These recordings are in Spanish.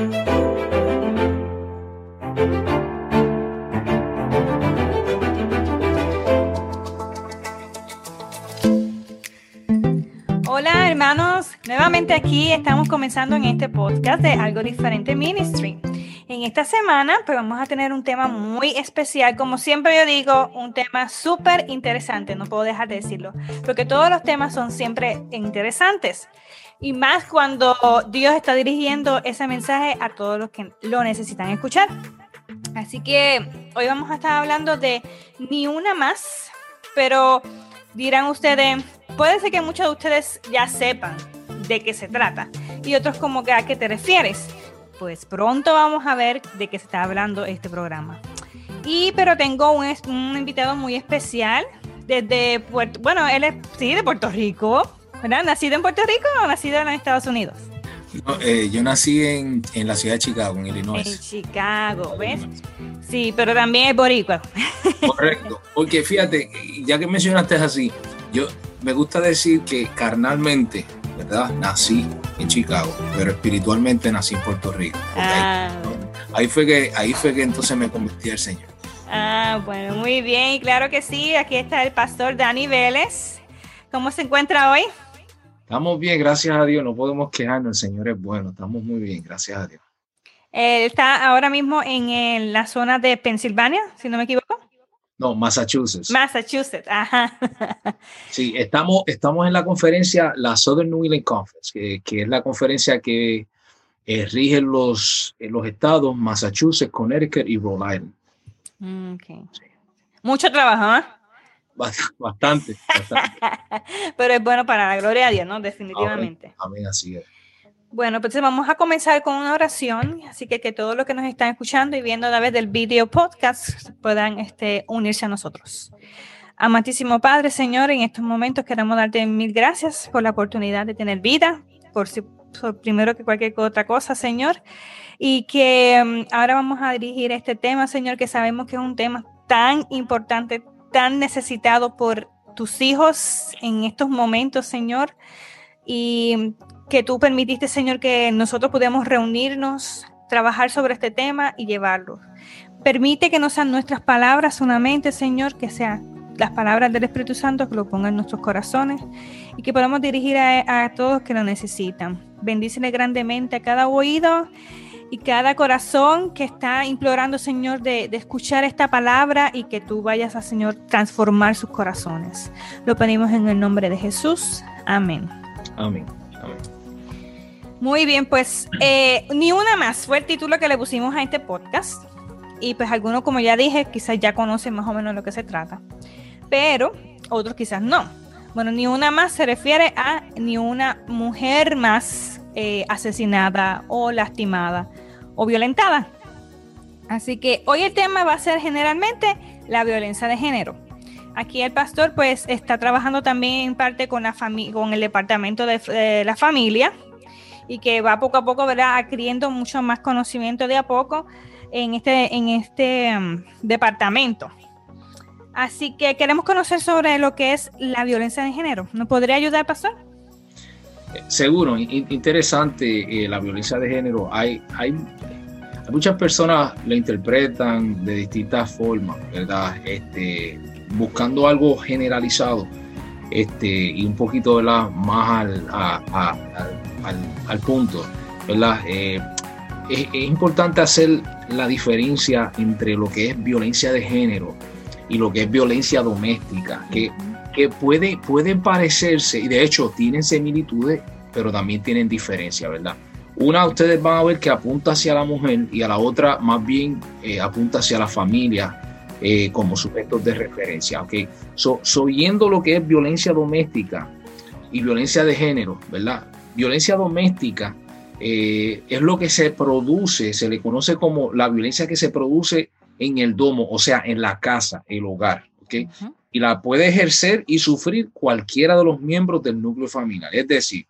Hola hermanos, nuevamente aquí estamos comenzando en este podcast de Algo Diferente Ministry. En esta semana pues vamos a tener un tema muy especial, como siempre yo digo, un tema súper interesante, no puedo dejar de decirlo, porque todos los temas son siempre interesantes. Y más cuando Dios está dirigiendo ese mensaje a todos los que lo necesitan escuchar. Así que hoy vamos a estar hablando de ni una más, pero dirán ustedes, puede ser que muchos de ustedes ya sepan de qué se trata y otros como que a qué te refieres. Pues pronto vamos a ver de qué se está hablando este programa. Y pero tengo un, un invitado muy especial desde Puerto, bueno, él es sí de Puerto Rico, ¿verdad? ¿Nacido en Puerto Rico o nacido en Estados Unidos? eh, yo nací en, en, la ciudad de Chicago, en Illinois. En Chicago, ¿ves? Sí, pero también es boricua. Correcto, porque fíjate, ya que mencionaste así, yo me gusta decir que carnalmente, ¿verdad? Nací en Chicago, pero espiritualmente nací en Puerto Rico. Ah. Ahí, ahí, fue que, ahí fue que entonces me convertí al Señor. Ah, bueno, muy bien, y claro que sí, aquí está el pastor Dani Vélez. ¿Cómo se encuentra hoy? Estamos bien, gracias a Dios, no podemos quejarnos, el Señor es bueno, estamos muy bien, gracias a Dios. Eh, está ahora mismo en, la zona de Pensilvania, si no me equivoco. No, Massachusetts. Massachusetts, ajá. Sí, estamos, estamos en la conferencia, la Southern New England Conference, que, que es la conferencia que eh, rige los, los estados Massachusetts, Connecticut y Rhode Island. Mm, okay. Sí. Mucho trabajo, ¿eh? Bastante, Pero es bueno para la gloria de Dios, ¿no? Definitivamente. Amén, así es. Bueno, pues vamos a comenzar con una oración, así que que todos los que nos están escuchando y viendo a través del video podcast puedan este, unirse a nosotros. Amantísimo Padre, Señor, en estos momentos queremos darte mil gracias por la oportunidad de tener vida, por, por primero que cualquier otra cosa, Señor, y que um, ahora vamos a dirigir este tema, Señor, que sabemos que es un tema tan importante, tan necesitado por tus hijos en estos momentos, Señor, y que tú permitiste, Señor, que nosotros podamos reunirnos, trabajar sobre este tema y llevarlo. Permite que no sean nuestras palabras solamente, Señor, que sean las palabras del Espíritu Santo que lo pongan en nuestros corazones y que podamos dirigir a, a todos que lo necesitan. Bendícele grandemente a cada oído y cada corazón que está implorando, Señor, de, escuchar esta palabra y que tú vayas a, Señor, transformar sus corazones. Lo pedimos en el nombre de Jesús. Amén. Amén. Muy bien, pues eh, ni una más fue el título que le pusimos a este podcast. Y pues algunos, como ya dije, quizás ya conocen más o menos lo que se trata. Pero otros quizás no. Bueno, ni una más se refiere a ni una mujer más eh, asesinada o lastimada o violentada. Así que hoy el tema va a ser generalmente la violencia de género. Aquí el pastor pues está trabajando también en parte con, la con el departamento de, la familia y que va poco a poco, ¿verdad? Adquiriendo mucho más conocimiento de a poco en este, en este um, departamento. Así que queremos conocer sobre lo que es la violencia de género. ¿Nos podría ayudar, pastor? Seguro, interesante eh, la violencia de género. Hay, muchas personas la interpretan de distintas formas, ¿verdad? Este, buscando algo generalizado este, y un poquito más al, punto. Eh, es, importante hacer la diferencia entre lo que es violencia de género y lo que es violencia doméstica, que que puede, pueden parecerse y de hecho tienen similitudes, pero también tienen diferencia, ¿verdad? Una ustedes van a ver que apunta hacia la mujer y a la otra más bien eh, apunta hacia la familia eh, como sujetos de referencia. ¿ok? So, lo que es violencia doméstica y violencia de género, ¿verdad? Violencia doméstica eh, es lo que se produce, se le conoce como la violencia que se produce en el domo, o sea, en la casa, el hogar. ¿ok? Y la puede ejercer y sufrir cualquiera de los miembros del núcleo familiar. Es decir,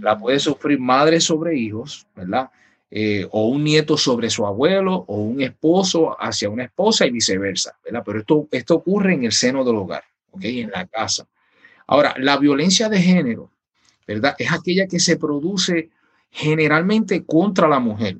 la puede sufrir madre sobre hijos, ¿verdad? Eh, o un nieto sobre su abuelo, o un esposo hacia una esposa y viceversa, ¿verdad? Pero esto, esto ocurre en el seno del hogar, ¿ok? En la casa. Ahora, la violencia de género, ¿verdad? Es aquella que se produce generalmente contra la mujer,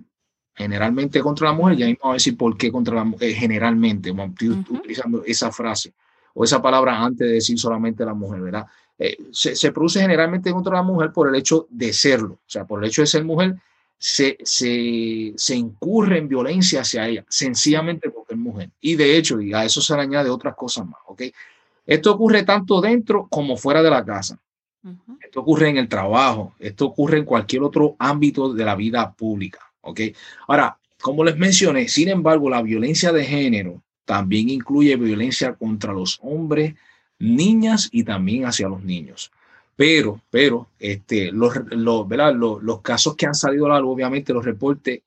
generalmente contra la mujer, ya mismo a decir por qué contra la mujer, generalmente, estoy utilizando esa frase o esa palabra antes de decir solamente la mujer, ¿verdad? Eh, se, produce generalmente contra la mujer por el hecho de serlo, o sea, por el hecho de ser mujer, se, se, se incurre en violencia hacia ella, sencillamente porque es mujer. Y de hecho, y a eso se le añade otras cosas más, ¿ok? Esto ocurre tanto dentro como fuera de la casa. Esto ocurre en el trabajo, esto ocurre en cualquier otro ámbito de la vida pública, ¿ok? Ahora, como les mencioné, sin embargo, la violencia de género también incluye violencia contra los hombres, niñas y también hacia los niños. Pero, pero, este, los, los, los, los casos que han salido a la luz, obviamente los reportes,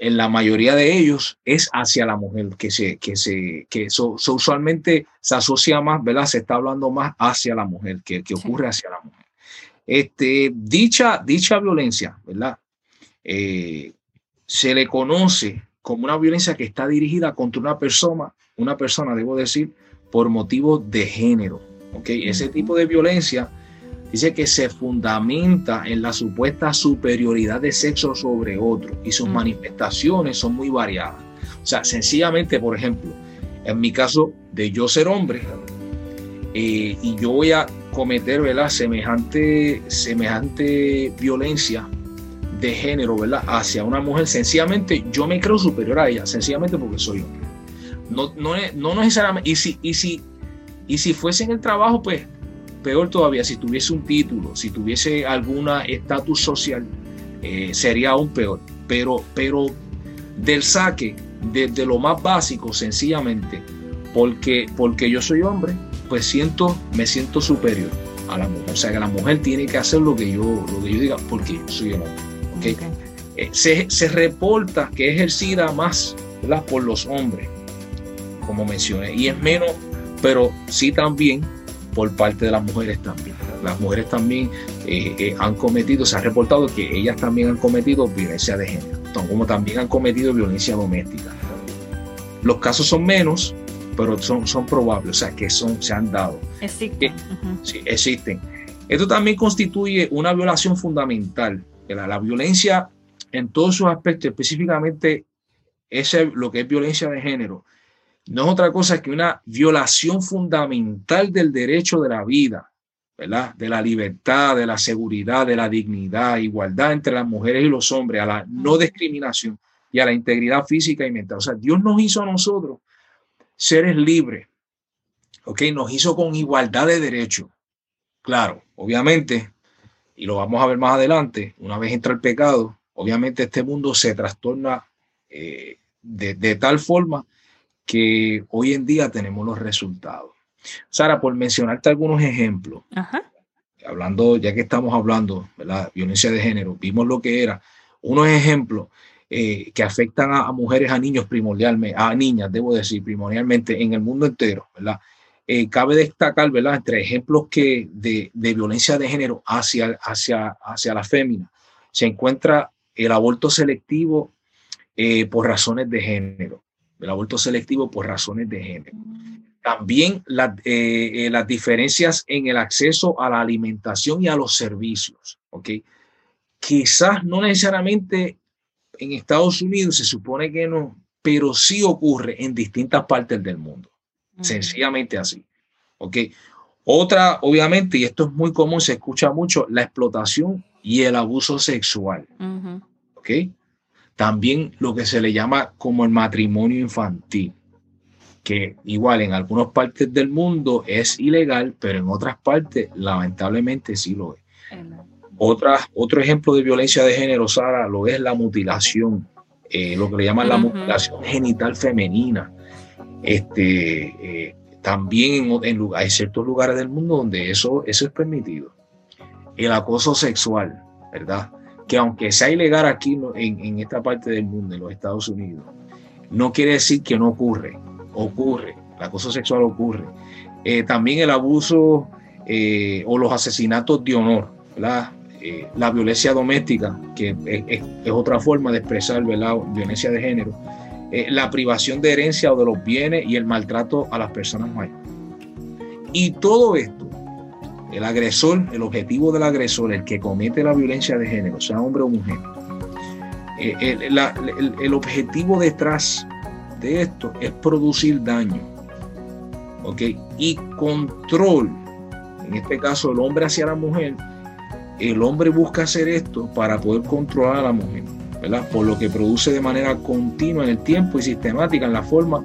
en la mayoría de ellos es hacia la mujer, que se, que se, que usualmente se asocia más, ¿verdad? Se está hablando más hacia la mujer, que, que ocurre hacia la mujer. Este, dicha, dicha violencia, ¿verdad? Eh, se le conoce como una violencia que está dirigida contra una persona, una persona, debo decir, por motivos de género. ¿ok? Ese tipo de violencia dice que se fundamenta en la supuesta superioridad de sexo sobre otro y sus manifestaciones son muy variadas. O sea, sencillamente, por ejemplo, en mi caso de yo ser hombre eh, y yo voy a cometer ¿verdad? Semejante, semejante violencia de género ¿verdad? hacia una mujer, sencillamente yo me creo superior a ella, sencillamente porque soy hombre. No, no, no necesariamente, y si, y, si, y si fuese en el trabajo, pues peor todavía, si tuviese un título, si tuviese alguna estatus social, eh, sería aún peor. Pero, pero del saque, desde lo más básico, sencillamente, porque, porque yo soy hombre, pues siento, me siento superior a la mujer. O sea que la mujer tiene que hacer lo que yo, lo que yo diga, porque yo soy el hombre. Eh, se, se, reporta que es ejercida más por los hombres, como mencioné, y es menos, pero sí también por parte de las mujeres también. Las mujeres también eh, eh, han cometido, se ha reportado que ellas también han cometido violencia de género, como también han cometido violencia doméstica. Los casos son menos, pero son, son probables, o sea, que son, se han dado. Existen. Eh, sí, existen. Esto también constituye una violación fundamental. La, la violencia en todos sus aspectos, específicamente ese, lo que es violencia de género, no es otra cosa que una violación fundamental del derecho de la vida, ¿verdad? De la libertad, de la seguridad, de la dignidad, igualdad entre las mujeres y los hombres, a la no discriminación y a la integridad física y mental. O sea, Dios nos hizo a nosotros seres libres, ¿ok? Nos hizo con igualdad de derecho. Claro, obviamente, y lo vamos a ver más adelante, una vez entra el pecado, obviamente este mundo se trastorna eh, de, de tal forma que hoy en día tenemos los resultados. Sara, por mencionarte algunos ejemplos, hablando, ya que estamos hablando de la violencia de género, vimos lo que era, unos ejemplos eh, que afectan a, mujeres, a niños primordialmente, a niñas, debo decir, primordialmente en el mundo entero, ¿verdad? Eh, cabe destacar, ¿verdad? Entre ejemplos que de, violencia de género hacia, hacia, hacia la fémina, se encuentra el aborto selectivo eh, por razones de género el aborto selectivo por razones de género. También eh, eh, las diferencias en el acceso a la alimentación y a los servicios. ¿ok? Quizás no necesariamente en Estados Unidos, se supone que no, pero sí ocurre en distintas partes del mundo. Sencillamente así. ¿ok? Otra, obviamente, y esto es muy común, se escucha mucho, la explotación y el abuso sexual. ¿Ok? También lo que se le llama como el matrimonio infantil, que igual en algunas partes del mundo es ilegal, pero en otras partes lamentablemente sí lo es. Otra, otro ejemplo de violencia de género, Sara, lo es la mutilación, eh, lo que le llaman la mutilación genital femenina. Este, eh, también en, en, hay ciertos lugares del mundo donde eso, eso es permitido. El acoso sexual, ¿verdad? que aunque sea ilegal aquí en, esta parte del mundo, en los Estados Unidos, no quiere decir que no ocurre, ocurre, el acoso sexual ocurre. Eh, también el abuso eh, o los asesinatos de honor, eh, la violencia doméstica, que es, otra forma de expresar violencia de género, la privación de herencia o de los bienes y el maltrato a las personas mayores. Y todo esto el agresor, el objetivo del agresor, el que comete la violencia de género, sea hombre o mujer, eh, el, objetivo detrás de esto es producir daño, ¿ok? Y control, en este caso el hombre hacia la mujer, el hombre busca hacer esto para poder controlar a la mujer, Por lo que produce de manera continua en el tiempo y sistemática en la forma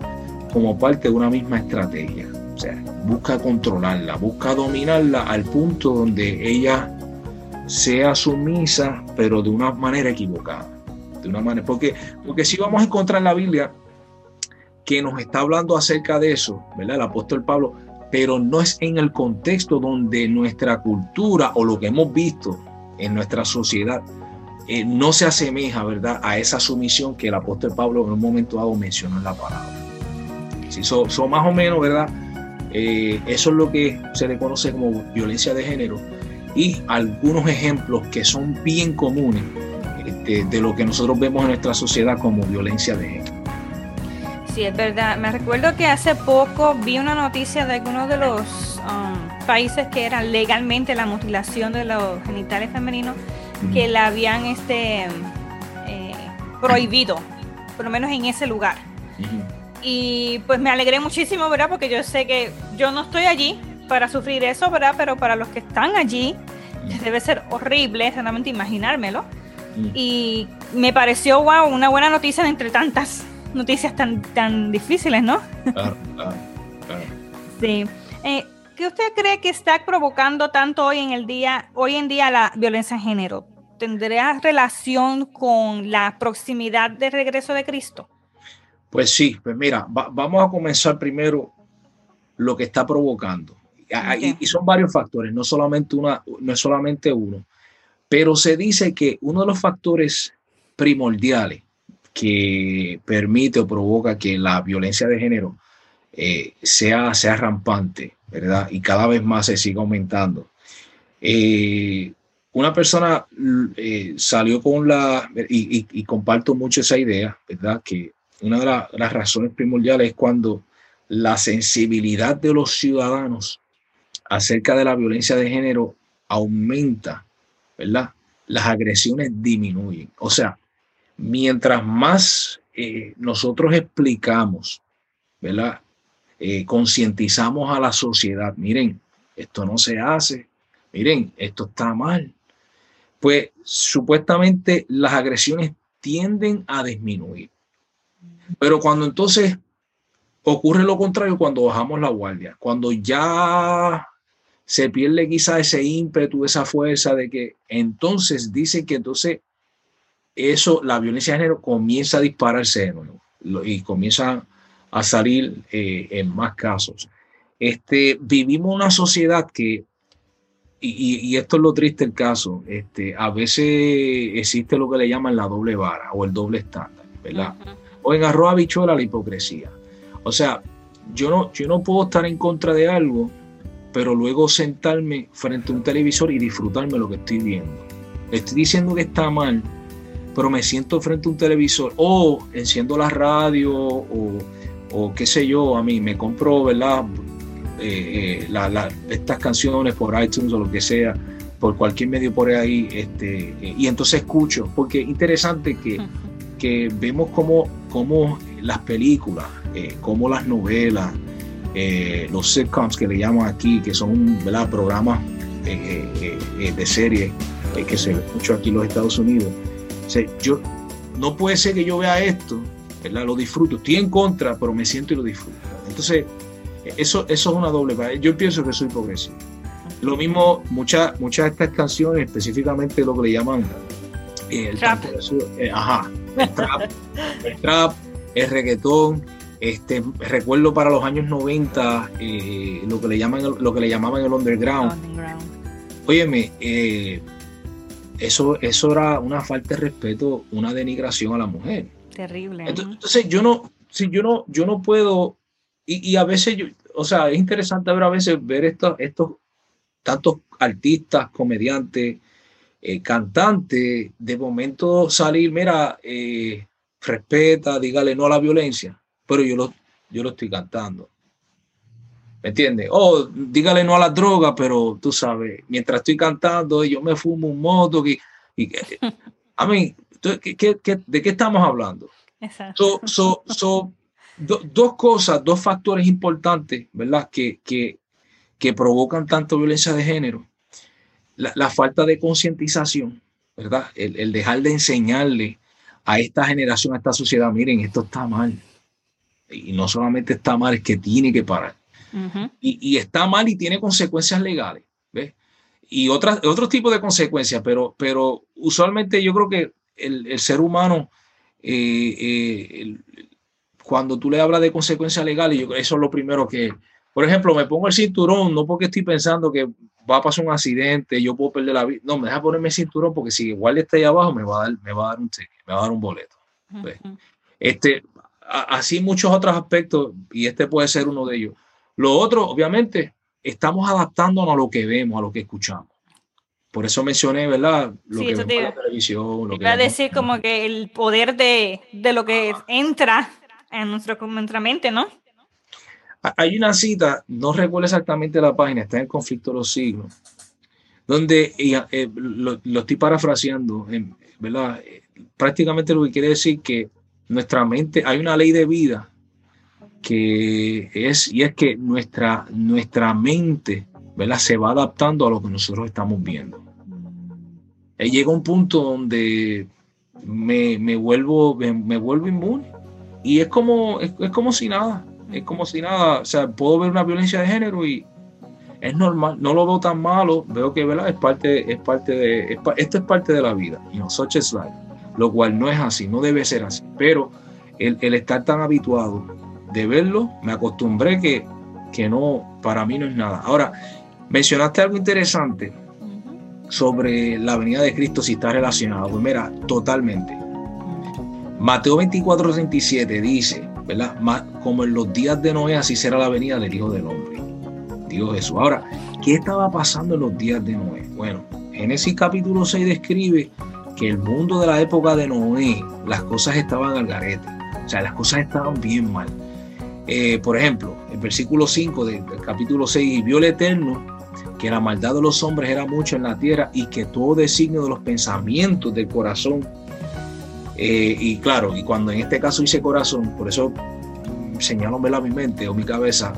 como parte de una misma estrategia. O sea, busca controlarla, busca dominarla al punto donde ella sea sumisa, pero de una manera equivocada. De una manera, porque, porque si vamos a encontrar en la Biblia que nos está hablando acerca de eso, ¿verdad? El apóstol Pablo, pero no es en el contexto donde nuestra cultura o lo que hemos visto en nuestra sociedad eh, no se asemeja, ¿verdad?, a esa sumisión que el apóstol Pablo en un momento dado mencionó en la palabra. Si son, más o menos, ¿verdad? Eh, eso es lo que se le conoce como violencia de género y algunos ejemplos que son bien comunes este, de lo que nosotros vemos en nuestra sociedad como violencia de género. Sí, es verdad. Me recuerdo que hace poco vi una noticia de algunos de los um, países que eran legalmente la mutilación de los genitales femeninos que la habían este eh, prohibido, por lo menos en ese lugar. Y pues me alegré muchísimo, ¿verdad? Porque yo sé que yo no estoy allí, para sufrir eso, ¿verdad? Pero para los que están allí, debe ser horrible solamente imaginármelo. Y me pareció, wow, una buena noticia entre tantas noticias tan, tan difíciles, ¿no? Claro, claro, Sí. Eh, ¿Qué usted cree que está provocando tanto hoy en el día, hoy en día la violencia en género? ¿Tendría relación con la proximidad del regreso de Cristo? Pues sí, pues mira, vamos a comenzar primero lo que está provocando. Y, son varios factores, no solamente, una, no es solamente uno. Pero se dice que uno de los factores primordiales que permite o provoca que la violencia de género eh, sea, sea rampante, ¿verdad? Y cada vez más se siga aumentando. Eh, una persona eh, salió con la, y, comparto mucho esa idea, ¿verdad? Que una de las razones primordiales es cuando la sensibilidad de los ciudadanos acerca de la violencia de género aumenta, ¿verdad? Las agresiones disminuyen. O sea, mientras más nosotros explicamos, ¿verdad? Eh, concientizamos a la sociedad, miren, esto no se hace, miren, esto está mal, pues supuestamente las agresiones tienden a disminuir. Pero cuando entonces ocurre lo contrario, cuando bajamos la guardia, cuando ya se pierde quizá ese ímpetu, esa fuerza de que entonces dicen que entonces eso, la violencia de género comienza a dispararse de nuevo y comienza a salir eh, en más casos. Este, vivimos una sociedad que, y, esto es lo triste el caso, este, a veces existe lo que le llaman la doble vara o el doble estándar, ¿verdad? O en arroz bichuela la hipocresía. O sea, yo no, yo no puedo estar en contra de algo pero luego sentarme frente a un televisor y disfrutarme lo que estoy viendo. Estoy diciendo que está mal, pero me siento frente a un televisor o enciendo la radio o, qué sé yo, a mí me compro, ¿verdad? Eh, eh, estas canciones por iTunes o lo que sea, por cualquier medio por ahí, este, y entonces escucho, porque interesante que, que vemos cómo, cómo las películas, eh, cómo las novelas, eh, los sitcoms que le llaman aquí, que son ¿verdad? programas eh, eh, de serie que se ve mucho aquí en los Estados Unidos. yo, no puede ser que yo vea esto, ¿verdad? lo disfruto, estoy en contra, pero me siento y lo disfruto. Entonces, eso, eso es una doble. Yo pienso que soy progresivo. Lo mismo, muchas muchas de estas canciones, específicamente lo que le llaman el trap. ajá, el trap, el trap, el reggaetón, este, recuerdo para los años 90 eh, lo, que le llaman, lo que le llamaban el underground. Óyeme, eh, eso, eso era una falta de respeto, una denigración a la mujer. Terrible. Entonces, yo no, si yo no, yo no puedo, y, a veces, yo, o sea, es interesante ver a veces ver estos, estos tantos artistas, comediantes, eh, cantantes, de momento salir, mira, respeta, dígale no a la violencia pero yo lo, yo lo estoy cantando. ¿Me entiendes? Oh, dígale no a la droga, pero tú sabes, mientras estoy cantando, yo me fumo un moto. Y, y a mí, de qué estamos hablando? Exacto. dos cosas, dos factores importantes, ¿verdad? Que, que, que provocan tanto violencia de género. La, falta de concientización, ¿verdad? El, dejar de enseñarle a esta generación, a esta sociedad, miren, esto está mal. Y no solamente está mal, es que tiene que parar. y, y, está mal y tiene consecuencias legales. ¿ves? Y otras, otros tipos de consecuencias, pero, pero usualmente yo creo que el, el ser humano eh, eh, cuando tú le hablas de consecuencias legales, yo, eso es lo primero que, por ejemplo, me pongo el cinturón, no porque estoy pensando que va a pasar un accidente, yo puedo perder la vida, no, me deja ponerme el cinturón porque si igual está ahí abajo me va a dar, me va a dar un me va a dar un boleto. Este, así muchos otros aspectos y este puede ser uno de ellos. Lo otro, obviamente, estamos adaptándonos a lo que vemos, a lo que escuchamos. Por eso mencioné, ¿verdad? Lo que vemos en la televisión. Lo a decir como que el poder de, de lo que entra en, nuestro, nuestra mente, ¿no? Hay una cita, no recuerdo exactamente la página, está en el conflicto de los siglos, donde eh, lo, lo, estoy parafraseando, ¿verdad? Prácticamente lo que quiere decir que nuestra mente, hay una ley de vida que es, y es que nuestra, nuestra mente se va adaptando a lo que nosotros estamos viendo. Y llega un punto donde me, me vuelvo, me, vuelvo inmune. Y es como, es, como si nada, es como si nada. O sea, puedo ver una violencia de género y es normal, no lo veo tan malo, veo que ¿verdad? es parte, es parte de, esto es parte de la vida, you know, lo cual no es así, no debe ser así, pero el, el estar tan habituado de verlo, me acostumbré que, que no, para mí no es nada. Ahora, Mencionaste algo interesante sobre la venida de Cristo, si está relacionado. Pues mira, totalmente. Mateo 24, 37 dice, ¿verdad? Como en los días de Noé, así será la venida del Hijo del Hombre. Dios Jesús. Ahora, ¿qué estaba pasando en los días de Noé? Bueno, Génesis capítulo 6 describe que el mundo de la época de Noé, las cosas estaban al garete. O sea, las cosas estaban bien mal. Eh, por ejemplo, el versículo 5 del, del capítulo 6, vio el Eterno que la maldad de los hombres era mucho en la tierra y que todo designio de los pensamientos del corazón, eh, y claro, y cuando en este caso dice corazón, por eso señalo mi mente o mi cabeza,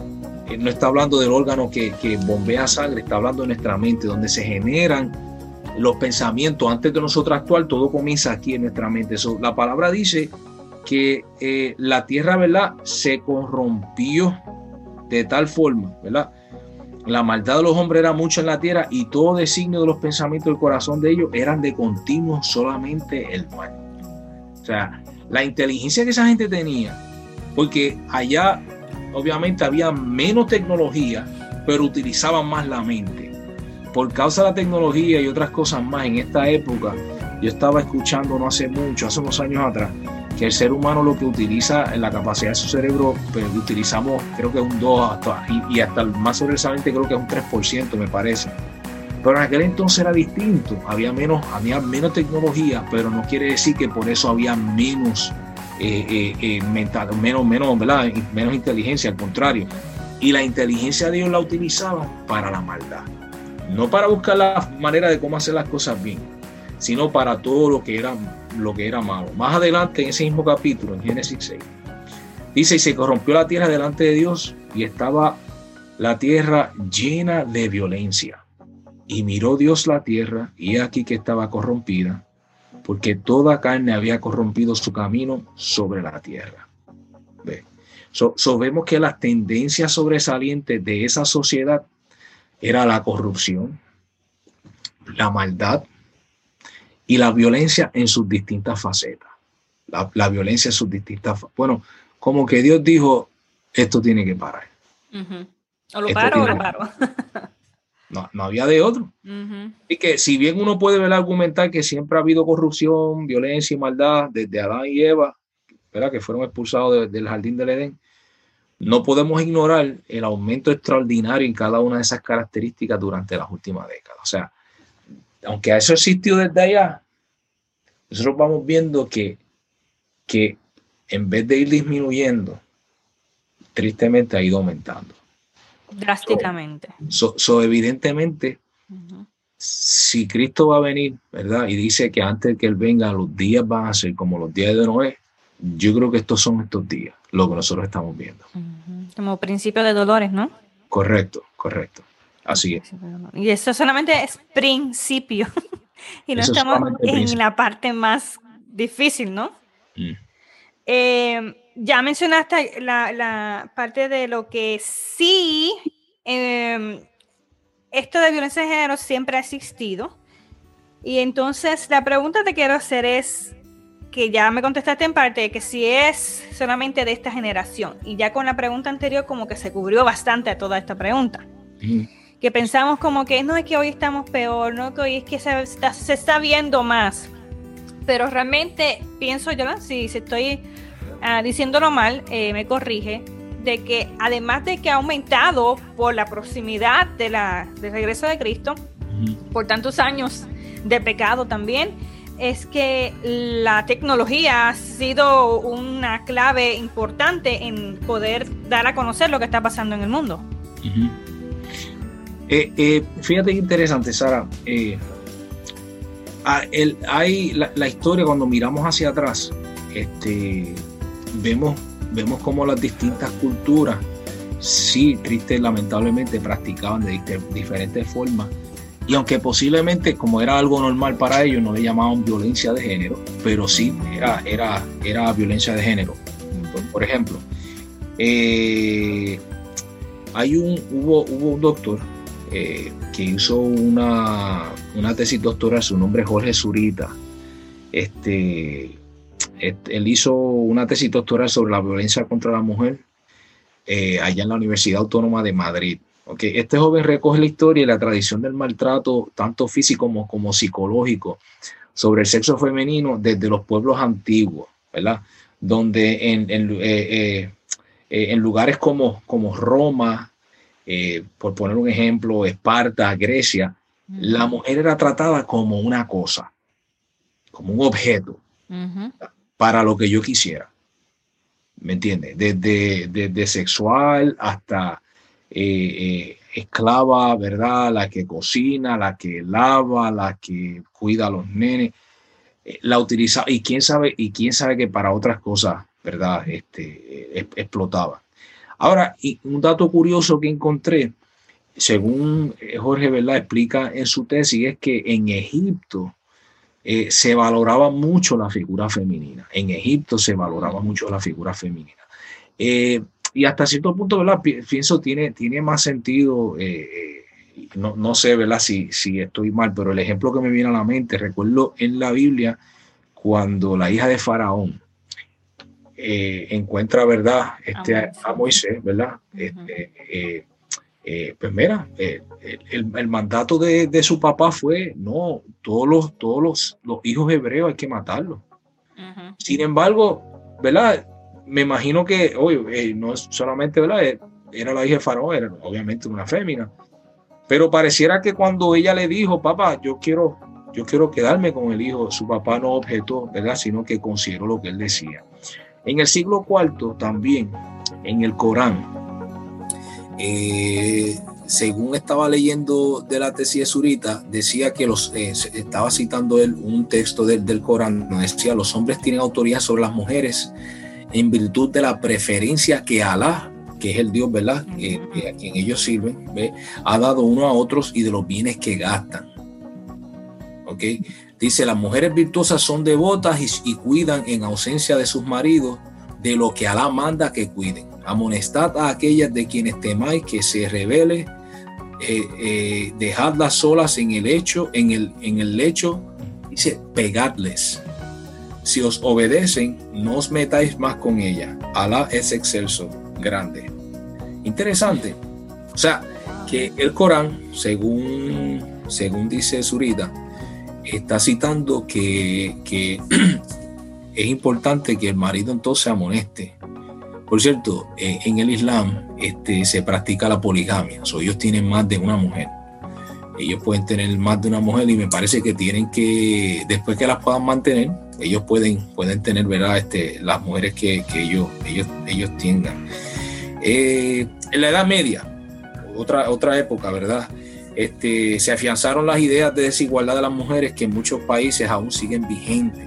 eh, no está hablando del órgano que, bombea sangre, está hablando de nuestra mente, donde se generan los pensamientos. Antes de nosotros actuar, todo comienza aquí en nuestra mente. Eso, la palabra dice que eh, la tierra, ¿verdad? Se corrompió de tal forma, ¿verdad? La maldad de los hombres era mucho en la tierra y todo designio de los pensamientos del corazón de ellos eran de continuo solamente el mal. O sea, la inteligencia que esa gente tenía, porque allá obviamente había menos tecnología, pero utilizaban más la mente. Por causa de la tecnología y otras cosas más en esta época, yo estaba escuchando no hace mucho, hace unos años atrás, que el ser humano lo que utiliza en la capacidad de su cerebro, pues utilizamos creo que un 2 y, hasta más sobresaliente creo que es un 3%, me parece. Pero en aquel entonces era distinto, había menos, había menos tecnología, pero no quiere decir que por eso había menos eh, eh, eh, mental, menos, menos, ¿verdad? menos inteligencia, al contrario. Y la inteligencia de Dios la utilizaba para la maldad, no para buscar la manera de cómo hacer las cosas bien, sino para todo lo que era lo que era malo. Más adelante en ese mismo capítulo, en Génesis 6, dice, y se corrompió la tierra delante de Dios y estaba la tierra llena de violencia. Y miró Dios la tierra y aquí que estaba corrompida, porque toda carne había corrompido su camino sobre la tierra. ¿Ve? So, vemos que las tendencias sobresalientes de esa sociedad era la corrupción, la maldad, y la violencia en sus distintas facetas. La, violencia en sus distintas Bueno, como que Dios dijo, esto tiene que parar. O lo paro o lo paro. no, no había de otro. Y que si bien uno puede ver argumentar que siempre ha habido corrupción, violencia y maldad desde Adán y Eva, ¿verdad? que fueron expulsados del jardín del Edén, no podemos ignorar el aumento extraordinario en cada una de esas características durante las últimas décadas. O sea, aunque eso existió desde allá, nosotros vamos viendo que, que en vez de ir disminuyendo, tristemente ha ido aumentando. Drásticamente. So, evidentemente, si Cristo va a venir, ¿verdad? Y dice que antes de que Él venga, los días van a ser como los días de Noé, yo creo que estos son estos días, lo que nosotros estamos viendo. Como principio de dolores, ¿no? Correcto, correcto. Así es. Y eso solamente es principio. y no estamos en la parte más difícil, ¿no? Mm. Eh, ya mencionaste la, parte de lo que sí, em, esto de violencia de género siempre ha existido. Y entonces la pregunta que te quiero hacer es, que ya me contestaste en parte, que si es solamente de esta generación. Y ya con la pregunta anterior como que se cubrió bastante a toda esta pregunta. Que pensamos como que no es que hoy estamos peor, no que hoy es que se está, se está viendo más. Pero realmente pienso yo, si, si estoy uh, diciéndolo mal, eh, me corrige, de que además de que ha aumentado por la proximidad de la, del regreso de Cristo, por tantos años de pecado también, es que la tecnología ha sido una clave importante en poder dar a conocer lo que está pasando en el mundo. Eh, eh, fíjate qué interesante, Sara. Eh, hay la, historia cuando miramos hacia atrás, este, vemos, vemos cómo las distintas culturas, sí, triste, lamentablemente, practicaban de diferentes formas y aunque posiblemente como era algo normal para ellos, no le llamaban violencia de género, pero sí era, era, era violencia de género. Por, ejemplo, hay un, hubo, hubo un doctor eh, que hizo una, una, tesis doctoral, su nombre es Jorge Zurita. Este, él hizo una tesis doctoral sobre la violencia contra la mujer eh, allá en la Universidad Autónoma de Madrid. Okay. Este joven recoge la historia y la tradición del maltrato, tanto físico como, como psicológico, sobre el sexo femenino desde los pueblos antiguos, ¿verdad? Donde en, en, eh, lugares como, como Roma, por poner un ejemplo, Esparta, Grecia, la mujer era tratada como una cosa, como un objeto, para lo que yo quisiera. ¿Me entiendes? Desde, desde sexual hasta eh, eh, esclava, ¿verdad? La que cocina, la que lava, la que cuida a los nenes, eh, la utiliza y quién sabe, y quién sabe que para otras cosas, ¿verdad? Este, explotaba. Ahora, un dato curioso que encontré, según Jorge, ¿verdad? Explica en su tesis, es que en Egipto se valoraba mucho la figura femenina. En Egipto se valoraba mucho la figura femenina y hasta cierto punto, ¿verdad? Pienso tiene, tiene más sentido, eh, eh, no, no, sé, ¿verdad? Si, si estoy mal, pero el ejemplo que me viene a la mente, recuerdo en la Biblia cuando la hija de Faraón eh, encuentra, ¿verdad? Este, a, Moisés, ¿verdad? Este, pues mira, el, mandato de, de, su papá fue, no, todos los, todos los, los hijos hebreos hay que matarlos. Sin embargo, ¿verdad? me imagino que, oye, eh, no es solamente, ¿verdad? Eh, era la hija de Faraón, era obviamente una fémina. Pero pareciera que cuando ella le dijo, papá, yo quiero, yo quiero quedarme con el hijo, su papá no objetó, ¿verdad? Sino que consideró lo que él decía. En el siglo IV también, en el Corán, eh, según estaba leyendo de la tesis de decía que los, estaba citando él un texto del, del Corán, decía, los hombres tienen autoridad sobre las mujeres en virtud de la preferencia que Alá, que es el Dios, ¿verdad? Que, a quien ellos sirven, ¿ve? ha dado uno a otros y de los bienes que gastan. ¿Ok? Dice, las mujeres virtuosas son devotas y, cuidan en ausencia de sus maridos de lo que Alá manda que cuiden. Amonestad a aquellas de quienes temáis que se revele, eh, eh, dejadlas solas en el lecho, en el, en el lecho, dice, pegadles si os obedecen, no os metáis más con ella. Alá es excelso, grande. Interesante. O sea, que el Corán, según, según dice Zurita, está citando que, es importante que el marido entonces amoneste. Por cierto, eh, en el Islam este, se practica la poligamia, o ellos tienen más de una mujer. Ellos pueden tener más de una mujer y me parece que tienen que, después que las puedan mantener, ellos pueden, pueden tener, ¿verdad? Este, las mujeres que, ellos, ellos, ellos tengan. Eh, en la Edad Media, otra, otra época, ¿verdad? Este, se afianzaron las ideas de desigualdad de las mujeres que en muchos países aún siguen vigentes.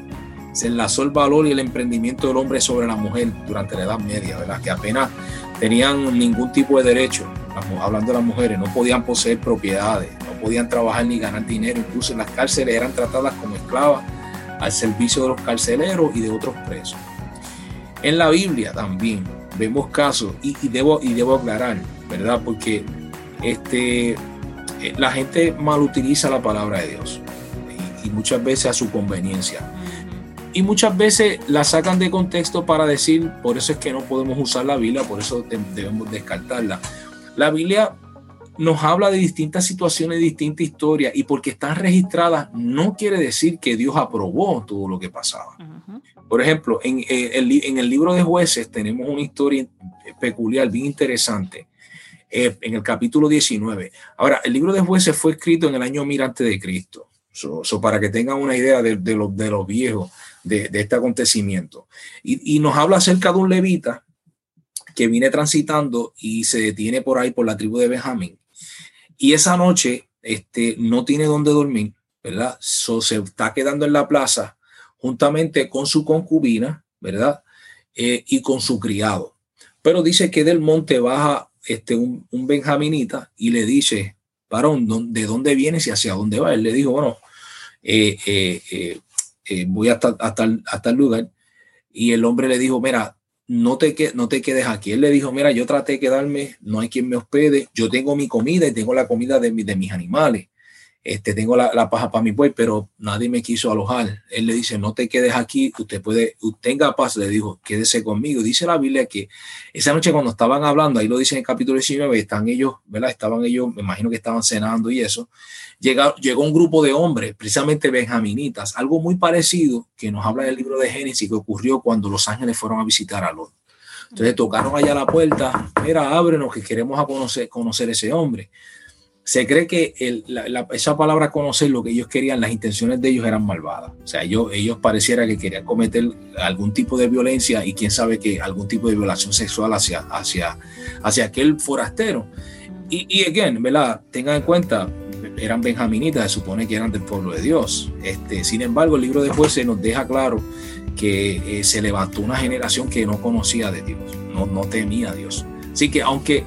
Se enlazó el valor y el emprendimiento del hombre sobre la mujer durante la Edad Media, ¿verdad? que apenas tenían ningún tipo de derecho, hablando de las mujeres, no podían poseer propiedades, no podían trabajar ni ganar dinero, incluso en las cárceles eran tratadas como esclavas al servicio de los carceleros y de otros presos. En la Biblia también vemos casos, y, debo, y debo aclarar, ¿verdad? Porque este, la gente mal utiliza la palabra de Dios y, muchas veces a su conveniencia. Y muchas veces la sacan de contexto para decir, por eso es que no podemos usar la Biblia, por eso debemos descartarla. La Biblia nos habla de distintas situaciones, distintas historias, y porque están registradas no quiere decir que Dios aprobó todo lo que pasaba. Por ejemplo, en, eh, el, en, el, libro de jueces tenemos una historia peculiar, bien interesante, eh, en el capítulo 19. Ahora, el libro de jueces fue escrito en el año mirante de Cristo, so, para que tengan una idea de, de lo, de lo viejo de, este acontecimiento. Y, y nos habla acerca de un levita que viene transitando y se detiene por ahí por la tribu de Benjamín. Y esa noche este, no tiene dónde dormir, ¿verdad? se está quedando en la plaza juntamente con su concubina, ¿verdad? Eh, y con su criado. Pero dice que del monte baja este, un, benjaminita y le dice, varón, ¿de dónde vienes y hacia dónde va? Él le dijo, bueno, eh, eh, voy hasta, hasta, hasta el lugar. Y el hombre le dijo, mira, no te, no te quedes aquí. Él le dijo, mira, yo traté de quedarme, no hay quien me hospede, yo tengo mi comida y tengo la comida de, de mis animales este, tengo la, paja para mi buey, pero nadie me quiso alojar. Él le dice, no te quedes aquí, usted puede, tenga paz, le dijo, quédese conmigo. Dice la Biblia que esa noche cuando estaban hablando, ahí lo dice en el capítulo 19, están ellos, ¿verdad? Estaban ellos, me imagino que estaban cenando y eso. Llegó, llegó un grupo de hombres, precisamente benjaminitas, algo muy parecido que nos habla del libro de Génesis que ocurrió cuando los ángeles fueron a visitar a Lot. Entonces tocaron allá la puerta, mira, ábrenos que queremos a conocer, conocer ese hombre se cree que esa palabra conocer lo que ellos querían, las intenciones de ellos eran malvadas. O sea, ellos, ellos pareciera que querían cometer algún tipo de violencia y quién sabe que algún tipo de violación sexual hacia, hacia, hacia aquel forastero. Y, y again, ¿verdad? Tengan en cuenta, eran benjaminitas, se supone que eran del pueblo de Dios. Este, sin embargo, el libro de jueces nos deja claro que eh, se levantó una generación que no conocía de Dios, no, no temía a Dios. Así que aunque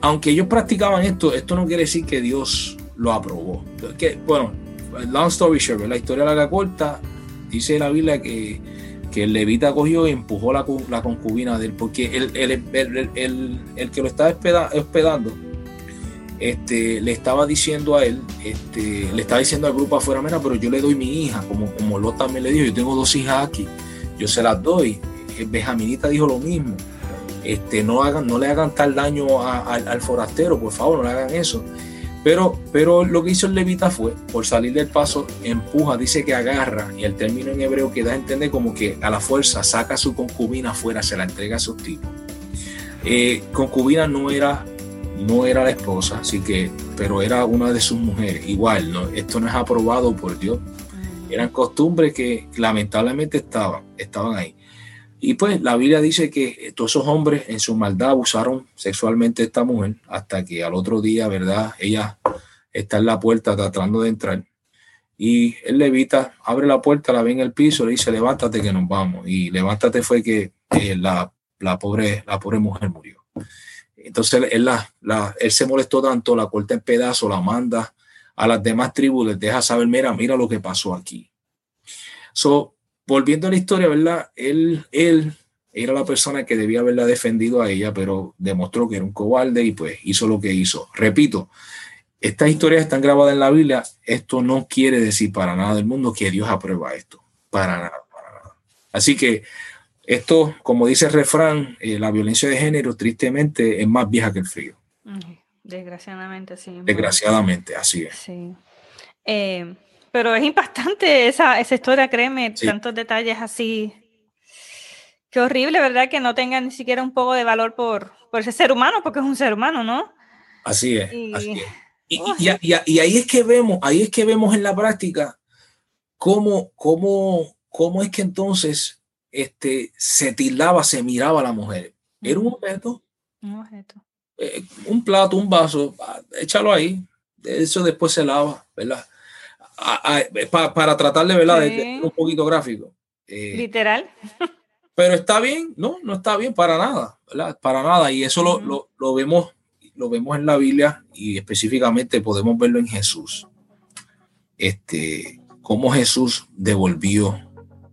aunque ellos practicaban esto, esto no quiere decir que Dios lo aprobó. Que, bueno, long story short, la historia larga corta, dice la Biblia que, que el levita cogió y empujó la, la concubina de él, porque el, el, que lo estaba hospedando este, le estaba diciendo a él, este, le estaba diciendo al grupo afuera, mira, pero yo le doy mi hija, como, como Lot también le dijo, yo tengo dos hijas aquí, yo se las doy. El Benjaminita dijo lo mismo este, no, hagan, no le hagan tal daño al forastero, por favor, no le hagan eso. Pero, pero lo que hizo el levita fue, por salir del paso, empuja, dice que agarra, y el término en hebreo que da a entender como que a la fuerza saca su concubina afuera, se la entrega a sus tipos. Eh, concubina no era, no era la esposa, así que, pero era una de sus mujeres. Igual, ¿no? esto no es aprobado por Dios. Eran costumbres que lamentablemente estaban, estaban ahí. Y pues la Biblia dice que todos esos hombres en su maldad abusaron sexualmente a esta mujer hasta que al otro día, ¿verdad? Ella está en la puerta tratando de entrar. Y el levita abre la puerta, la ve en el piso, le dice, levántate que nos vamos. Y levántate fue que eh, la, pobre, la pobre mujer murió. Entonces él, él se molestó tanto, la corta en pedazos, la manda a las demás tribus, les deja saber, mira, mira lo que pasó aquí. So, volviendo a la historia, ¿verdad? Él, él era la persona que debía haberla defendido a ella, pero demostró que era un cobarde y pues hizo lo que hizo. Repito, estas historias están grabadas en la Biblia. Esto no quiere decir para nada del mundo que Dios aprueba esto. Para nada, para nada. Así que esto, como dice el refrán, eh, la violencia de género tristemente es más vieja que el frío. Desgraciadamente, sí. Desgraciadamente, así es. Sí. Eh, pero es impactante esa, esa historia, créeme, tantos detalles así. Qué horrible, ¿verdad? Que no tenga ni siquiera un poco de valor por, por ese ser humano, porque es un ser humano, ¿no? Así es. Y, así Y, ahí es que vemos, ahí es que vemos en la práctica cómo, cómo, cómo es que entonces este, se tildaba, se miraba a la mujer. Era un objeto. Un objeto. Eh, un plato, un vaso, ah, échalo ahí, eso después se lava, ¿verdad? Para, tratarle, ¿verdad? De, un poquito gráfico. Eh, Literal. Pero está bien, no, no está bien para nada, ¿verdad? Para nada. Y eso lo, lo, vemos, lo vemos en la Biblia y específicamente podemos verlo en Jesús. Este, cómo Jesús devolvió,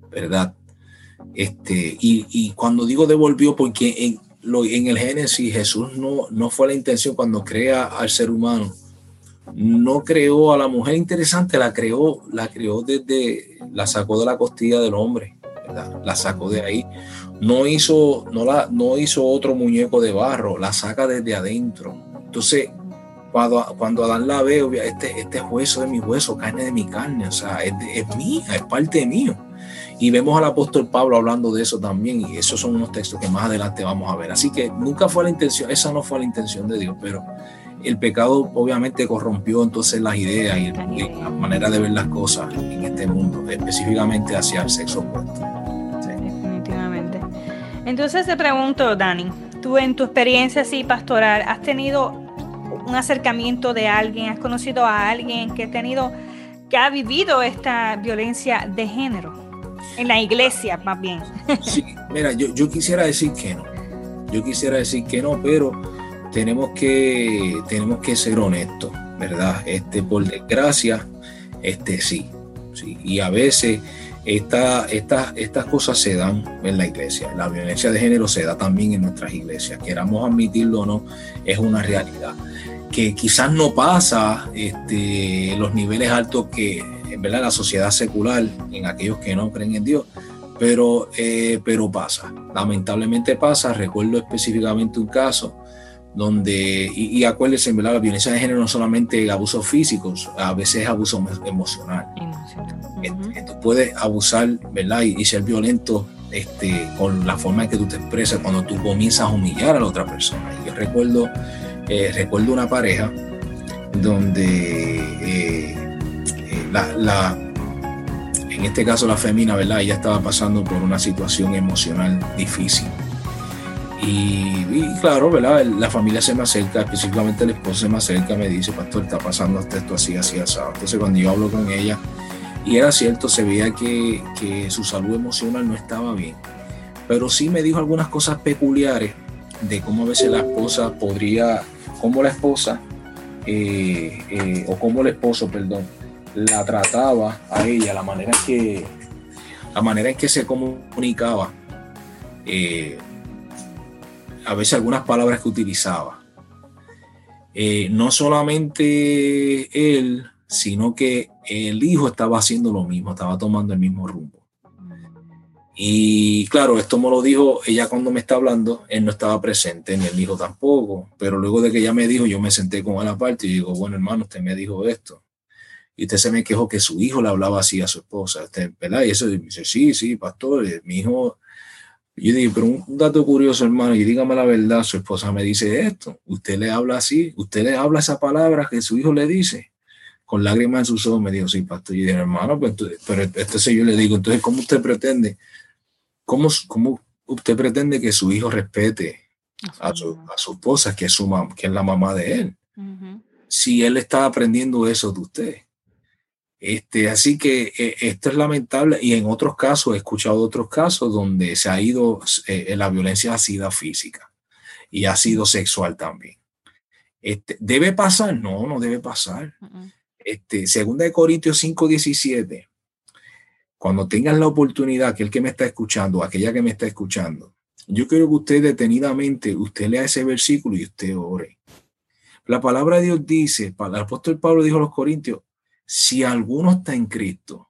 ¿verdad? Este, y, y cuando digo devolvió, porque en, lo, en el Génesis Jesús no, no fue la intención cuando crea al ser humano no creó a la mujer interesante, la creó, la creó desde, la sacó de la costilla del hombre, la sacó de ahí. No hizo, no, la, no hizo otro muñeco de barro, la saca desde adentro. Entonces, cuando, cuando Adán la ve, este, este hueso de mi hueso, carne de mi carne, o sea, es, es mía, es parte mío. Y vemos al apóstol Pablo hablando de eso también, y esos son unos textos que más adelante vamos a ver. Así que nunca fue la intención, esa no fue la intención de Dios, pero el pecado obviamente corrompió entonces las ideas y, la manera de ver las cosas en este mundo, específicamente hacia el sexo opuesto. Definitivamente. Entonces te pregunto, Dani, tú en tu experiencia así pastoral, ¿has tenido un acercamiento de alguien, has conocido a alguien que ha tenido, que ha vivido esta violencia de género? En la iglesia, más bien. Sí, mira, yo, yo quisiera decir que no. Yo quisiera decir que no, pero tenemos que, tenemos que ser honestos, ¿verdad? Este, por desgracia, este sí, sí. Y a veces esta, estas cosas se dan en la iglesia. La violencia de género se da también en nuestras iglesias. Queramos admitirlo o no, es una realidad. Que quizás no pasa este, los niveles altos que ¿verdad? la sociedad secular, en aquellos que no creen en Dios, pero, eh, pero pasa. Lamentablemente pasa. Recuerdo específicamente un caso donde, y, y acuérdense, la violencia de género no solamente abusos físicos, a veces es abuso emocional. Entonces, puedes abusar, ¿verdad? Y, ser violento este, con la forma en que tú te expresas cuando tú comienzas a humillar a la otra persona. yo recuerdo, eh, recuerdo una pareja donde eh, eh, la, la, en este caso la femina, ¿verdad? Ella estaba pasando por una situación emocional difícil y, claro. La familia se me acerca, específicamente el esposo se me acerca, me dice, pastor, está pasando esto así, así, así. Entonces cuando yo hablo con ella, y era cierto, se veía que, que su salud emocional no estaba bien, pero sí me dijo algunas cosas peculiares de cómo a veces la esposa podría, cómo la esposa, eh, eh, o cómo el esposo, perdón, la trataba a ella, la manera en que, la manera en que se comunicaba. Eh, a veces algunas palabras que utilizaba. Eh, no solamente él, sino que el hijo estaba haciendo lo mismo, estaba tomando el mismo rumbo. Y claro, esto me lo dijo ella cuando me está hablando, él no estaba presente, ni el hijo tampoco, pero luego de que ella me dijo, yo me senté con él aparte y digo, bueno hermano, usted me dijo esto. Y usted se me quejó que su hijo le hablaba así a su esposa, ¿verdad? Y eso dice, sí, sí, pastor, mi hijo yo digo, pero un dato curioso, hermano, y dígame la verdad, su esposa me dice esto, usted le habla así, usted le habla esa palabra que su hijo le dice, con lágrimas en sus ojos, me dijo, sí, pastor, y dije, hermano, pues, pero, entonces yo le digo, entonces, ¿cómo usted pretende, cómo, cómo usted pretende que su hijo respete a su, a su esposa, que es, su que es la mamá de él? Si él está aprendiendo eso de usted. Este, así que eh, esto es lamentable y en otros casos, he escuchado otros casos donde se ha ido, eh, la violencia ha sido física y ha sido sexual también. Este, ¿Debe pasar? No, no debe pasar. Este, segunda de Corintios 5, 17. Cuando tengan la oportunidad, aquel que me está escuchando, aquella que me está escuchando, yo quiero que usted detenidamente, usted lea ese versículo y usted ore. La palabra de Dios dice, el apóstol Pablo dijo a los Corintios, si alguno está en Cristo,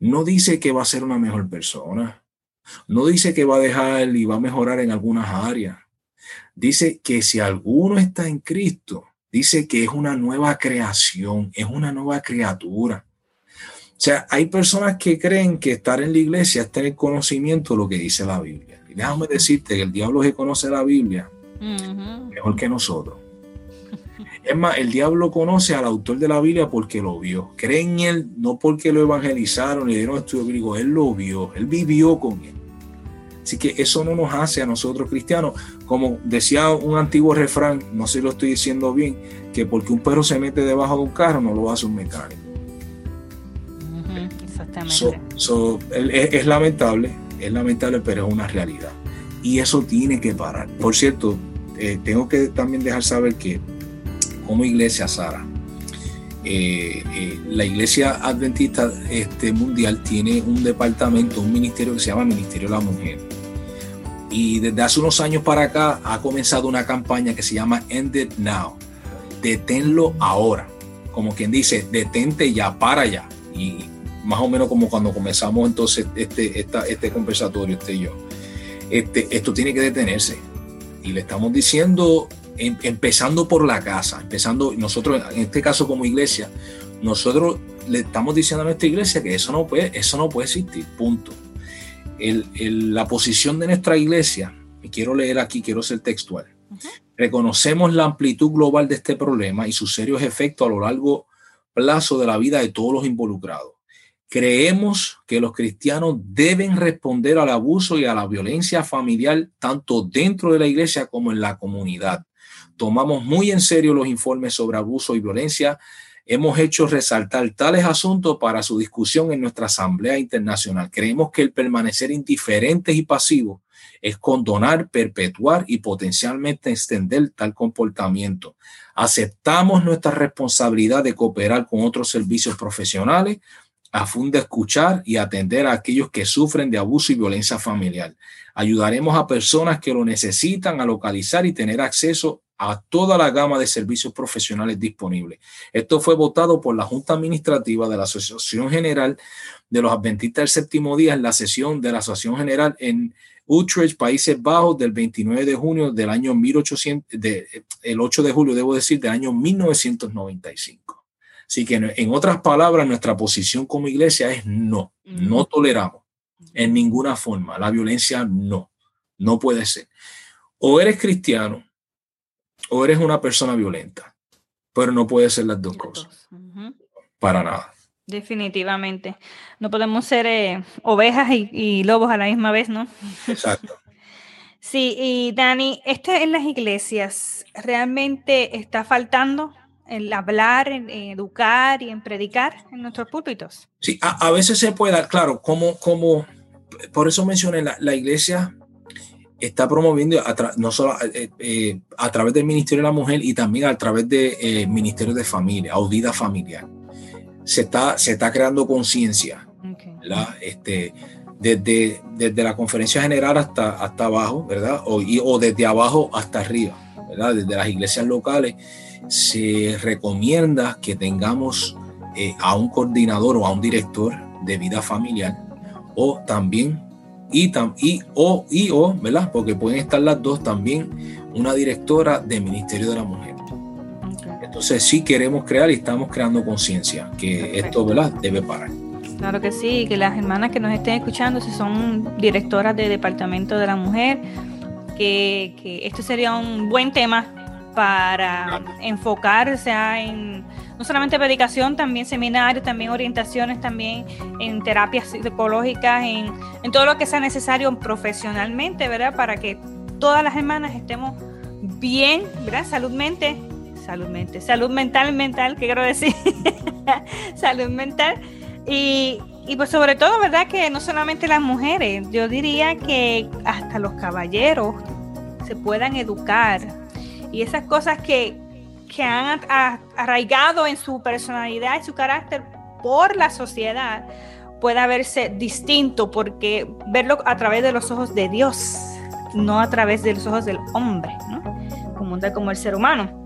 no dice que va a ser una mejor persona, no dice que va a dejar y va a mejorar en algunas áreas. Dice que si alguno está en Cristo, dice que es una nueva creación, es una nueva criatura. O sea, hay personas que creen que estar en la iglesia es tener conocimiento de lo que dice la Biblia. Y déjame decirte que el diablo que conoce la Biblia mejor que nosotros. Es más, el diablo conoce al autor de la Biblia porque lo vio. Cree en él no porque lo evangelizaron y le dieron estudio bíblico, él lo vio, él vivió con él. Así que eso no nos hace a nosotros cristianos, como decía un antiguo refrán, no sé si lo estoy diciendo bien, que porque un perro se mete debajo de un carro no lo hace un mecánico. exactamente. es, lamentable, es lamentable, pero es una realidad. Y eso tiene que parar. Por cierto, eh, tengo que también dejar saber que como iglesia, Sara, eh, eh, la iglesia adventista este, mundial tiene un departamento, un ministerio que se llama Ministerio de la Mujer. Y desde hace unos años para acá ha comenzado una campaña que se llama End It Now. Deténlo ahora. Como quien dice, detente ya, para ya. Y más o menos como cuando comenzamos entonces este, este conversatorio, este yo. Este, esto tiene que detenerse. Y le estamos diciendo Em, empezando por la casa, empezando nosotros, en este caso como iglesia, nosotros le estamos diciendo a nuestra iglesia que eso no puede, eso no puede existir, punto. la posición de nuestra iglesia, y quiero leer aquí, quiero ser textual, reconocemos la amplitud global de este problema y sus serios efectos a lo largo plazo de la vida de todos los involucrados. Creemos que los cristianos deben responder al abuso y a la violencia familiar tanto dentro de la iglesia como en la comunidad tomamos muy en serio los informes sobre abuso y violencia. Hemos hecho resaltar tales asuntos para su discusión en nuestra Asamblea Internacional. Creemos que el permanecer indiferentes y pasivos es condonar, perpetuar y potencialmente extender tal comportamiento. Aceptamos nuestra responsabilidad de cooperar con otros servicios profesionales a fin de escuchar y atender a aquellos que sufren de abuso y violencia familiar. Ayudaremos a personas que lo necesitan a localizar y tener acceso a toda la gama de servicios profesionales disponibles. Esto fue votado por la Junta Administrativa de la Asociación General de los Adventistas del Séptimo Día en la sesión de la Asociación General en Utrecht, Países Bajos, del 29 de junio del año 1800, el 8 de julio, debo decir, del año 1995. Así que, en otras palabras, nuestra posición como iglesia es no, no toleramos en ninguna forma la violencia, no, no puede ser. O eres cristiano o eres una persona violenta, pero no puede ser las dos cosas. Para nada. Definitivamente. No podemos ser eh, ovejas y, lobos a la misma vez, ¿no? Exacto. sí, y Dani, este en las iglesias realmente está faltando el hablar, en, educar y en predicar en nuestros púlpitos. Sí, a, veces se puede, claro, como, como, por eso mencioné la, la iglesia está promoviendo no solo eh, eh, a través del Ministerio de la Mujer y también a través del de, eh, Ministerio de Familia, Audida Familiar. Se está, se está creando conciencia, este, desde, desde la conferencia general hasta, hasta abajo, ¿verdad? O, o desde abajo hasta arriba, ¿verdad? Desde las iglesias locales se recomienda que tengamos a un coordinador o a un director de vida familiar o también y, y, o, y o, ¿verdad? Porque pueden estar las dos también, una directora del Ministerio de la Mujer. Entonces sí queremos crear y estamos creando conciencia que esto, ¿verdad? Debe parar. Claro que sí, que las hermanas que nos estén escuchando, si son directoras de Departamento de la Mujer, que, que esto sería un buen tema para enfocarse en no solamente predicación, también seminarios, también orientaciones, también en terapias psicológicas, en, en todo lo que sea necesario profesionalmente, ¿verdad? Para que todas las hermanas estemos bien, ¿verdad? Saludmente, saludmente, salud mental, mental, ¿qué quiero decir? salud mental. Y, y pues sobre todo, ¿verdad? Que no solamente las mujeres, yo diría que hasta los caballeros se puedan educar. Y esas cosas que, que han arraigado en su personalidad y su carácter por la sociedad pueda verse distinto porque verlo a través de los ojos de Dios, no a través de los ojos del hombre, ¿no? como, como el ser humano.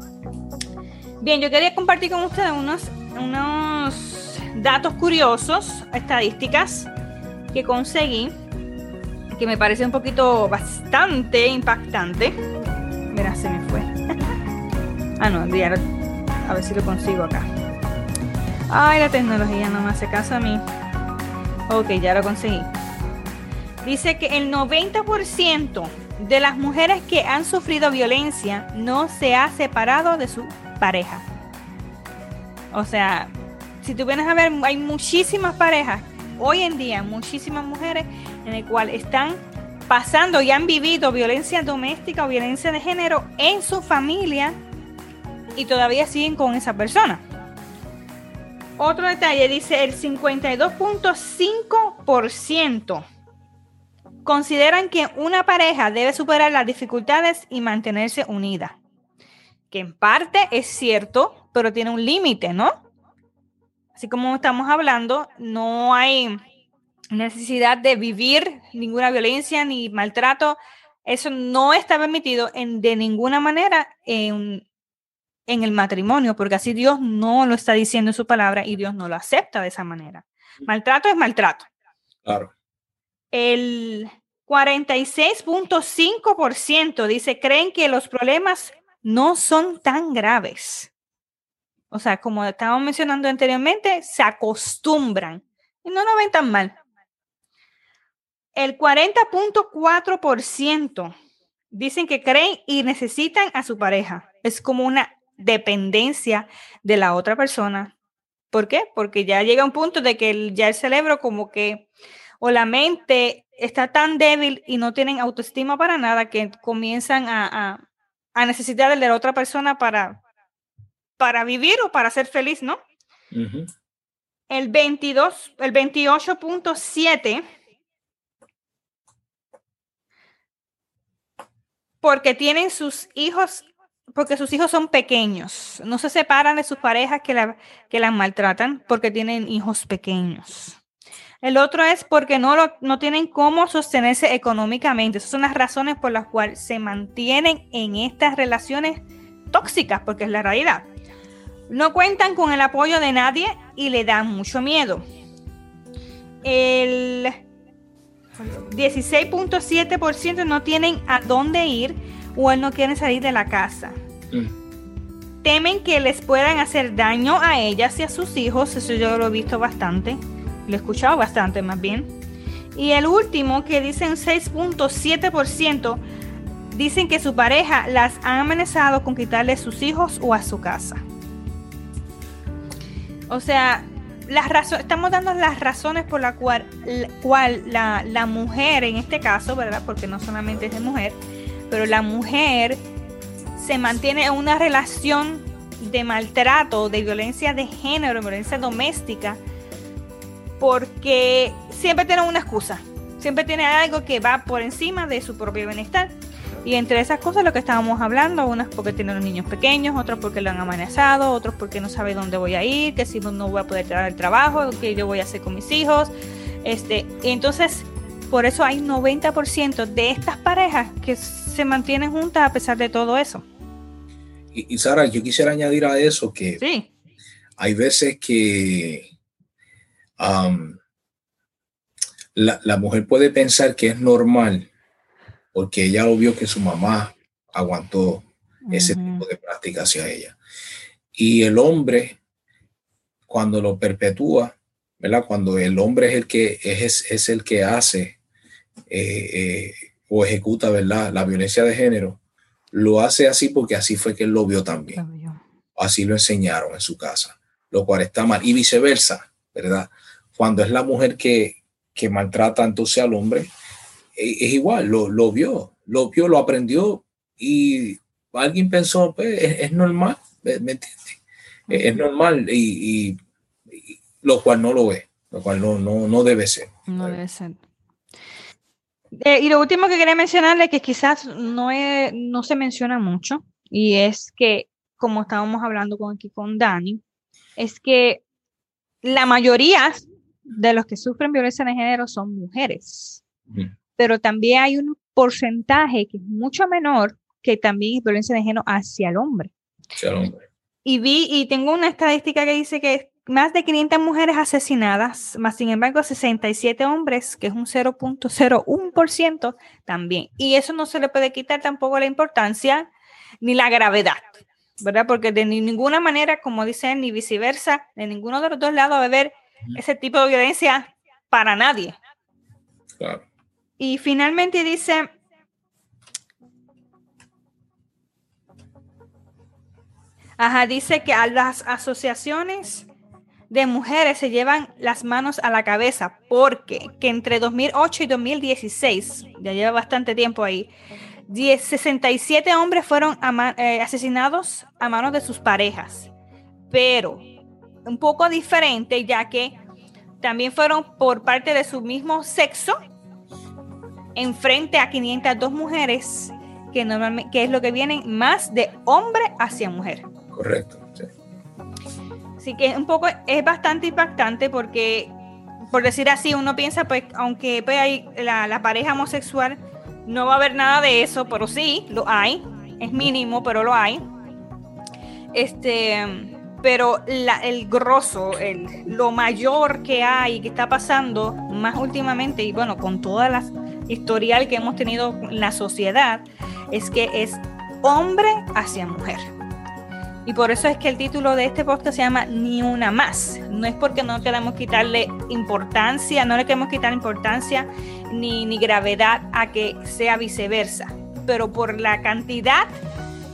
Bien, yo quería compartir con ustedes unos, unos datos curiosos, estadísticas que conseguí, que me parece un poquito bastante impactante. Mira, se me fue. Ah, no, a ver si lo consigo acá. Ay, la tecnología no me hace caso a mí. Ok, ya lo conseguí. Dice que el 90% de las mujeres que han sufrido violencia no se ha separado de su pareja. O sea, si tú vienes a ver, hay muchísimas parejas, hoy en día, muchísimas mujeres en el cual están pasando y han vivido violencia doméstica o violencia de género en su familia y todavía siguen con esa persona. Otro detalle dice el 52.5% consideran que una pareja debe superar las dificultades y mantenerse unida. Que en parte es cierto, pero tiene un límite, ¿no? Así como estamos hablando, no hay necesidad de vivir ninguna violencia ni maltrato. Eso no está permitido en, de ninguna manera en, en el matrimonio, porque así Dios no lo está diciendo en su palabra y Dios no lo acepta de esa manera. Maltrato es maltrato. Claro. El 46.5% dice, creen que los problemas no son tan graves. O sea, como estábamos mencionando anteriormente, se acostumbran y no lo ven tan mal. El 40.4% dicen que creen y necesitan a su pareja. Es como una dependencia de la otra persona. ¿Por qué? Porque ya llega un punto de que ya el cerebro como que o la mente está tan débil y no tienen autoestima para nada que comienzan a, necesitar de la otra persona para, para vivir o para ser feliz, ¿no? El 22, el 28.7 porque tienen sus hijos porque sus hijos son pequeños. No se separan de sus parejas que, la, que las maltratan porque tienen hijos pequeños. El otro es porque no, lo, no tienen cómo sostenerse económicamente. Esas son las razones por las cuales se mantienen en estas relaciones tóxicas, porque es la realidad. No cuentan con el apoyo de nadie y le dan mucho miedo. El 16.7% no tienen a dónde ir o no quieren salir de la casa. Mm. Temen que les puedan hacer daño a ellas y a sus hijos, eso yo lo he visto bastante, lo he escuchado bastante más bien. Y el último, que dicen 6.7%, dicen que su pareja las ha amenazado con quitarle sus hijos o a su casa. O sea, las estamos dando las razones por la cual, cual la, la, mujer, en este caso, ¿verdad? Porque no solamente es de mujer, pero la mujer se mantiene en una relación de maltrato, de violencia de género, violencia doméstica, porque siempre tiene una excusa, siempre tiene algo que va por encima de su propio bienestar. Y entre esas cosas lo que estábamos hablando, unas porque tienen los niños pequeños, otros porque lo han amenazado, otros porque no sabe dónde voy a ir, que si no voy a poder traer el trabajo, que yo voy a hacer con mis hijos. Este, entonces, por eso hay 90% de estas parejas que se mantienen juntas a pesar de todo eso. Y, Sara, yo quisiera añadir a eso que hay veces que la, mujer puede pensar que es normal porque ella lo vio que su mamá aguantó ese tipo de práctica hacia ella. Y el hombre, cuando lo perpetúa, ¿verdad? Cuando el hombre es el que, es, es el que hace eh, eh, o ejecuta, ¿verdad? La violencia de género, lo hace así porque así fue que él lo vio también. Así lo enseñaron en su casa, lo cual está mal. Y viceversa, ¿verdad? Cuando es la mujer que, que maltrata entonces al hombre, e, es, igual, lo, lo, vio, lo vio, lo aprendió y alguien pensó, pues es, normal, ¿me entiendes? Es, normal y, lo cual no lo ve, lo cual no, no, no debe ser. No debe ser. Eh, y lo último que quería mencionarle, que quizás no, no se menciona mucho, y es que, como estábamos hablando con, aquí con Dani, es que la mayoría de los que sufren violencia de género son mujeres, pero también hay un porcentaje que es mucho menor que también es violencia de género hacia el hombre. Hacia el hombre. Y vi, y tengo una estadística que dice que más de 500 mujeres asesinadas, más sin embargo 67 hombres, que es un 0.01% también. Y eso no se le puede quitar tampoco la importancia ni la gravedad, ¿verdad? Porque de ninguna manera, como dicen, ni viceversa, de ninguno de los dos lados va a haber ese tipo de violencia para nadie. Y finalmente dice, Ajá, dice que a las asociaciones de mujeres se llevan las manos a la cabeza porque que entre 2008 y 2016, ya lleva bastante tiempo ahí, 67 hombres fueron eh, asesinados a manos de sus parejas, pero un poco diferente ya que también fueron por parte de su mismo sexo en frente a 502 mujeres que normalmente que es lo que vienen más de hombre hacia mujer. Correcto. Así que un poco, es bastante impactante porque, por decir así, uno piensa, pues, aunque pues, hay la, pareja homosexual, no va a haber nada de eso, pero sí, lo hay. Es mínimo, pero lo hay. Este, pero el grosso, el, lo mayor que hay, que está pasando más últimamente, y bueno, con toda la historial que hemos tenido en la sociedad, es que es hombre hacia mujer. Y por eso es que el título de este podcast se llama Ni una más. No es porque no queremos quitarle importancia, no le queremos quitar importancia ni, ni gravedad a que sea viceversa. Pero por la cantidad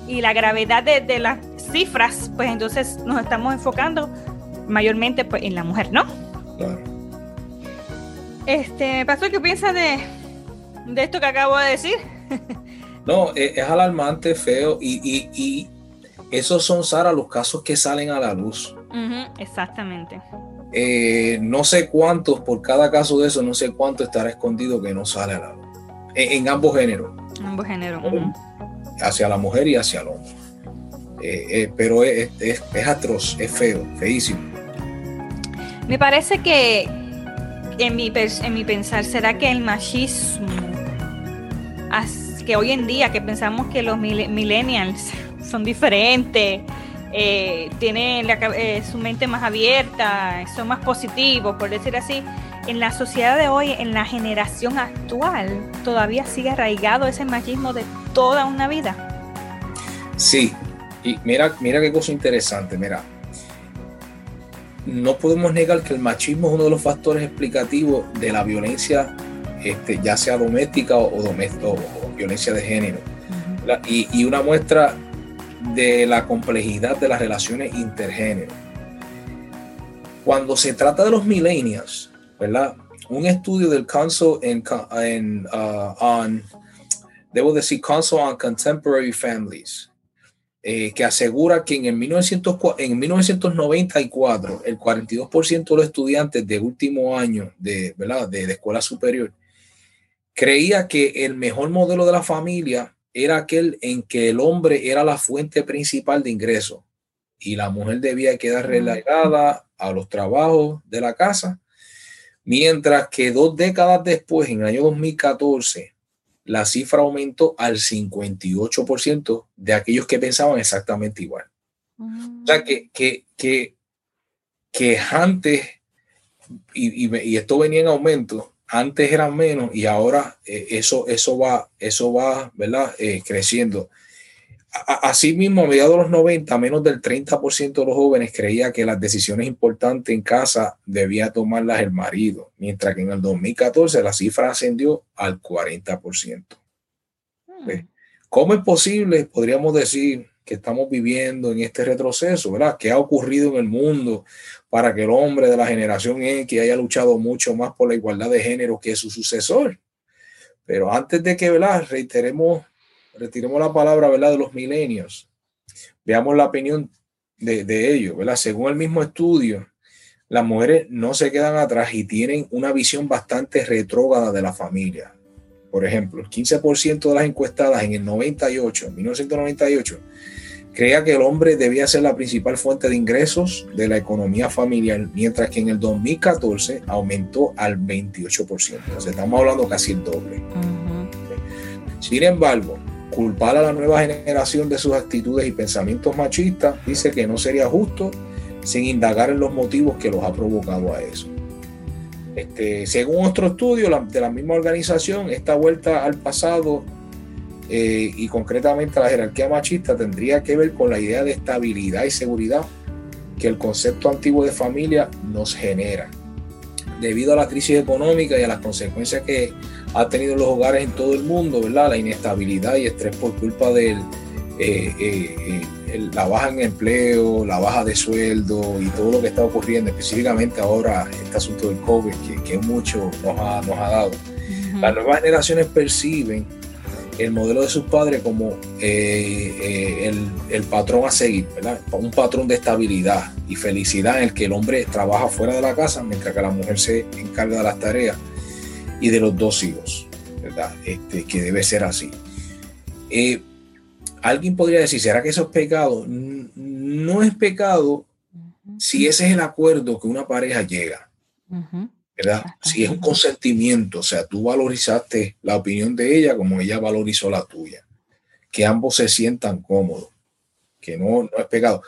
y la gravedad de, las cifras, pues entonces nos estamos enfocando mayormente pues, en la mujer, ¿no? Claro. Este, Pastor, ¿qué piensas de, de esto que acabo de decir? no, es, alarmante, feo y esos son, Sara, los casos que salen a la luz. exactamente. Eh, no sé cuántos, por cada caso de eso, no sé cuánto estará escondido que no sale a la luz. En, ambos géneros. Ambos géneros. Hacia la mujer y hacia el hombre. Eh, eh, pero es, atroz, es feo, feísimo. Me parece que en mi, en mi pensar, ¿será que el machismo, que hoy en día que pensamos que los millennials son diferentes, eh, tienen eh, su mente más abierta, son más positivos, por decir así. En la sociedad de hoy, en la generación actual, todavía sigue arraigado ese machismo de toda una vida. Sí, y mira, mira qué cosa interesante, mira. No podemos negar que el machismo es uno de los factores explicativos de la violencia, este, ya sea doméstica o, o, violencia de género. y, y, una muestra de la complejidad de las relaciones intergénero. Cuando se trata de los millennials, ¿verdad? Un estudio del Council en, uh, on, debo decir, Council on Contemporary Families, eh, que asegura que en, el 1900, en 1994 el 42% de los estudiantes de último año de, ¿verdad? de escuela superior creía que el mejor modelo de la familia era aquel en que el hombre era la fuente principal de ingreso y la mujer debía quedar relegada a los trabajos de la casa, mientras que dos décadas después, en el año 2014, la cifra aumentó al 58% de aquellos que pensaban exactamente igual. O sea, que, que, que, que antes, y, y, esto venía en aumento, antes eran menos y ahora eh, eso, eso va, eso va, ¿verdad? Eh, creciendo. Asimismo, a mediados de los 90, menos del 30% de los jóvenes creía que las decisiones importantes en casa debía tomarlas el marido, mientras que en el 2014 la cifra ascendió al 40%. Hmm. ¿Cómo es posible, podríamos decir, que estamos viviendo en este retroceso, ¿verdad? ¿Qué ha ocurrido en el mundo para que el hombre de la generación X haya luchado mucho más por la igualdad de género que su sucesor? Pero antes de que, ¿verdad? Reiteremos, retiremos la palabra, ¿verdad? De los milenios. Veamos la opinión de, de ellos, ¿verdad? Según el mismo estudio, las mujeres no se quedan atrás y tienen una visión bastante retrógrada de la familia. Por ejemplo, el 15% de las encuestadas en el 98, en 1998, creía que el hombre debía ser la principal fuente de ingresos de la economía familiar, mientras que en el 2014 aumentó al 28%. O sea, estamos hablando casi el doble. Sin embargo, culpar a la nueva generación de sus actitudes y pensamientos machistas dice que no sería justo sin indagar en los motivos que los ha provocado a eso. Este, según otro estudio de la misma organización, esta vuelta al pasado eh, y concretamente la jerarquía machista tendría que ver con la idea de estabilidad y seguridad que el concepto antiguo de familia nos genera. Debido a la crisis económica y a las consecuencias que ha tenido los hogares en todo el mundo, ¿verdad? La inestabilidad y estrés por culpa del eh, eh, la baja en empleo, la baja de sueldo y todo lo que está ocurriendo, específicamente ahora este asunto del COVID, que, mucho nos ha, nos ha dado, las nuevas generaciones perciben el modelo de sus padres como eh, eh, el, el, patrón a seguir, ¿verdad? Un patrón de estabilidad y felicidad en el que el hombre trabaja fuera de la casa mientras que la mujer se encarga de las tareas y de los dos hijos, ¿verdad? Este, que debe ser así. Eh, alguien podría decir, ¿será que eso es pecado? No es pecado si ese es el acuerdo que una pareja llega. ¿Verdad? Si es un consentimiento, o sea, tú valorizaste la opinión de ella como ella valorizó la tuya, que ambos se sientan cómodos, que no, no es pecado.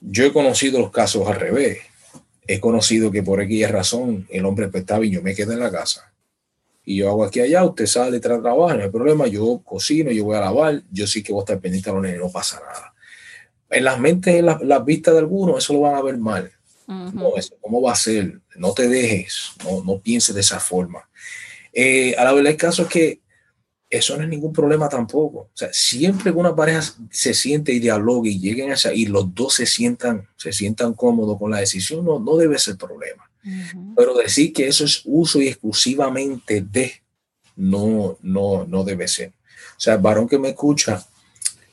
Yo he conocido los casos al revés. He conocido que por aquella razón el hombre estaba y yo me quedo en la casa. Y yo hago aquí allá, usted sale, trae trabajo, no hay problema, yo cocino, yo voy a lavar, yo sí que voy a estar pendiente a los nenes, no pasa nada. En las mentes, en las, las vistas de algunos, eso lo van a ver mal ¿Cómo va a ser? No te dejes, no, no pienses de esa forma. Eh, a la verdad, el caso es que eso no es ningún problema tampoco. O sea, siempre que una pareja se siente y dialogue y lleguen a esa, y los dos se sientan, se sientan cómodos con la decisión, no, no debe ser problema. Pero decir que eso es uso y exclusivamente de, no, no, no debe ser. O sea, el varón que me escucha,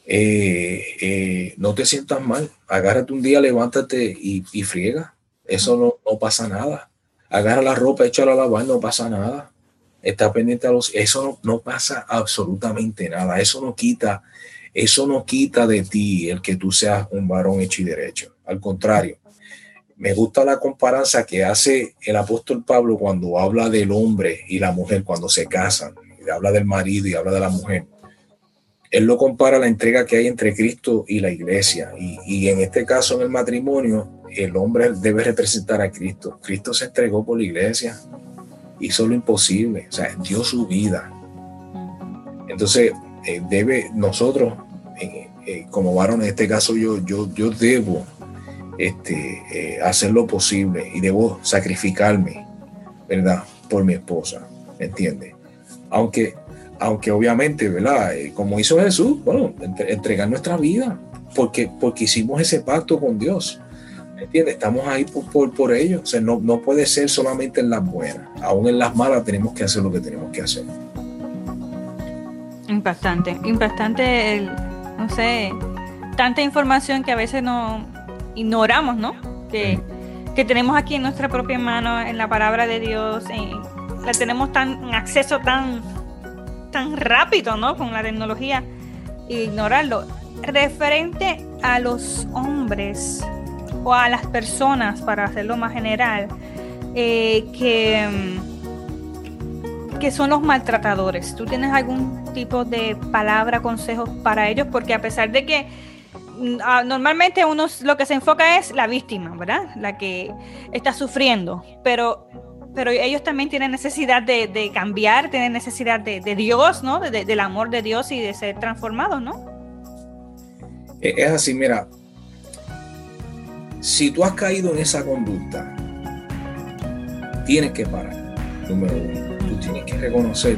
eh, eh, no te sientas mal, agárrate un día, levántate y, y friega. Eso no, no, pasa nada. Agarra la ropa, échala a lavar, no pasa nada. Está pendiente a los. Eso no, no, pasa absolutamente nada. Eso no quita, eso no quita de ti el que tú seas un varón hecho y derecho. Al contrario, me gusta la comparanza que hace el apóstol Pablo cuando habla del hombre y la mujer cuando se casan. Habla del marido y habla de la mujer él lo compara a la entrega que hay entre Cristo y la iglesia. Y, en este caso, en el matrimonio, el hombre debe representar a Cristo. Cristo se entregó por la iglesia, hizo lo imposible, o sea, dio su vida. Entonces, eh, debe nosotros, eh, eh, como varón, en este caso yo, yo, yo debo este, hacer lo posible y debo sacrificarme, ¿verdad? Por mi esposa, ¿me entiendes? Aunque aunque obviamente, ¿verdad? Eh, como hizo Jesús, bueno, entregar nuestra vida, porque, porque hicimos ese pacto con Dios. ¿Entiendes? Estamos ahí por, por, ello. O sea, no, no puede ser solamente en las buenas. Aún en las malas tenemos que hacer lo que tenemos que hacer. Impactante, impactante, el, no sé, tanta información que a veces no ignoramos, ¿no? Que, que tenemos aquí en nuestra propia mano, en la palabra de Dios, la tenemos tan acceso tan tan rápido, ¿no? Con la tecnología, ignorarlo. Referente a los hombres o a las personas, para hacerlo más general, eh, que, mm, que son los maltratadores. ¿Tú tienes algún tipo de palabra, consejos para ellos? Porque a pesar de que mm, ah, normalmente uno lo que se enfoca es la víctima, ¿verdad? La que está sufriendo, pero pero ellos también tienen necesidad de, cambiar, tienen necesidad de, Dios, ¿no? del amor de Dios y de ser transformados, ¿no? E, es así, mira, si tú has caído en esa conducta, tienes que parar, número uno. Tú tienes que reconocer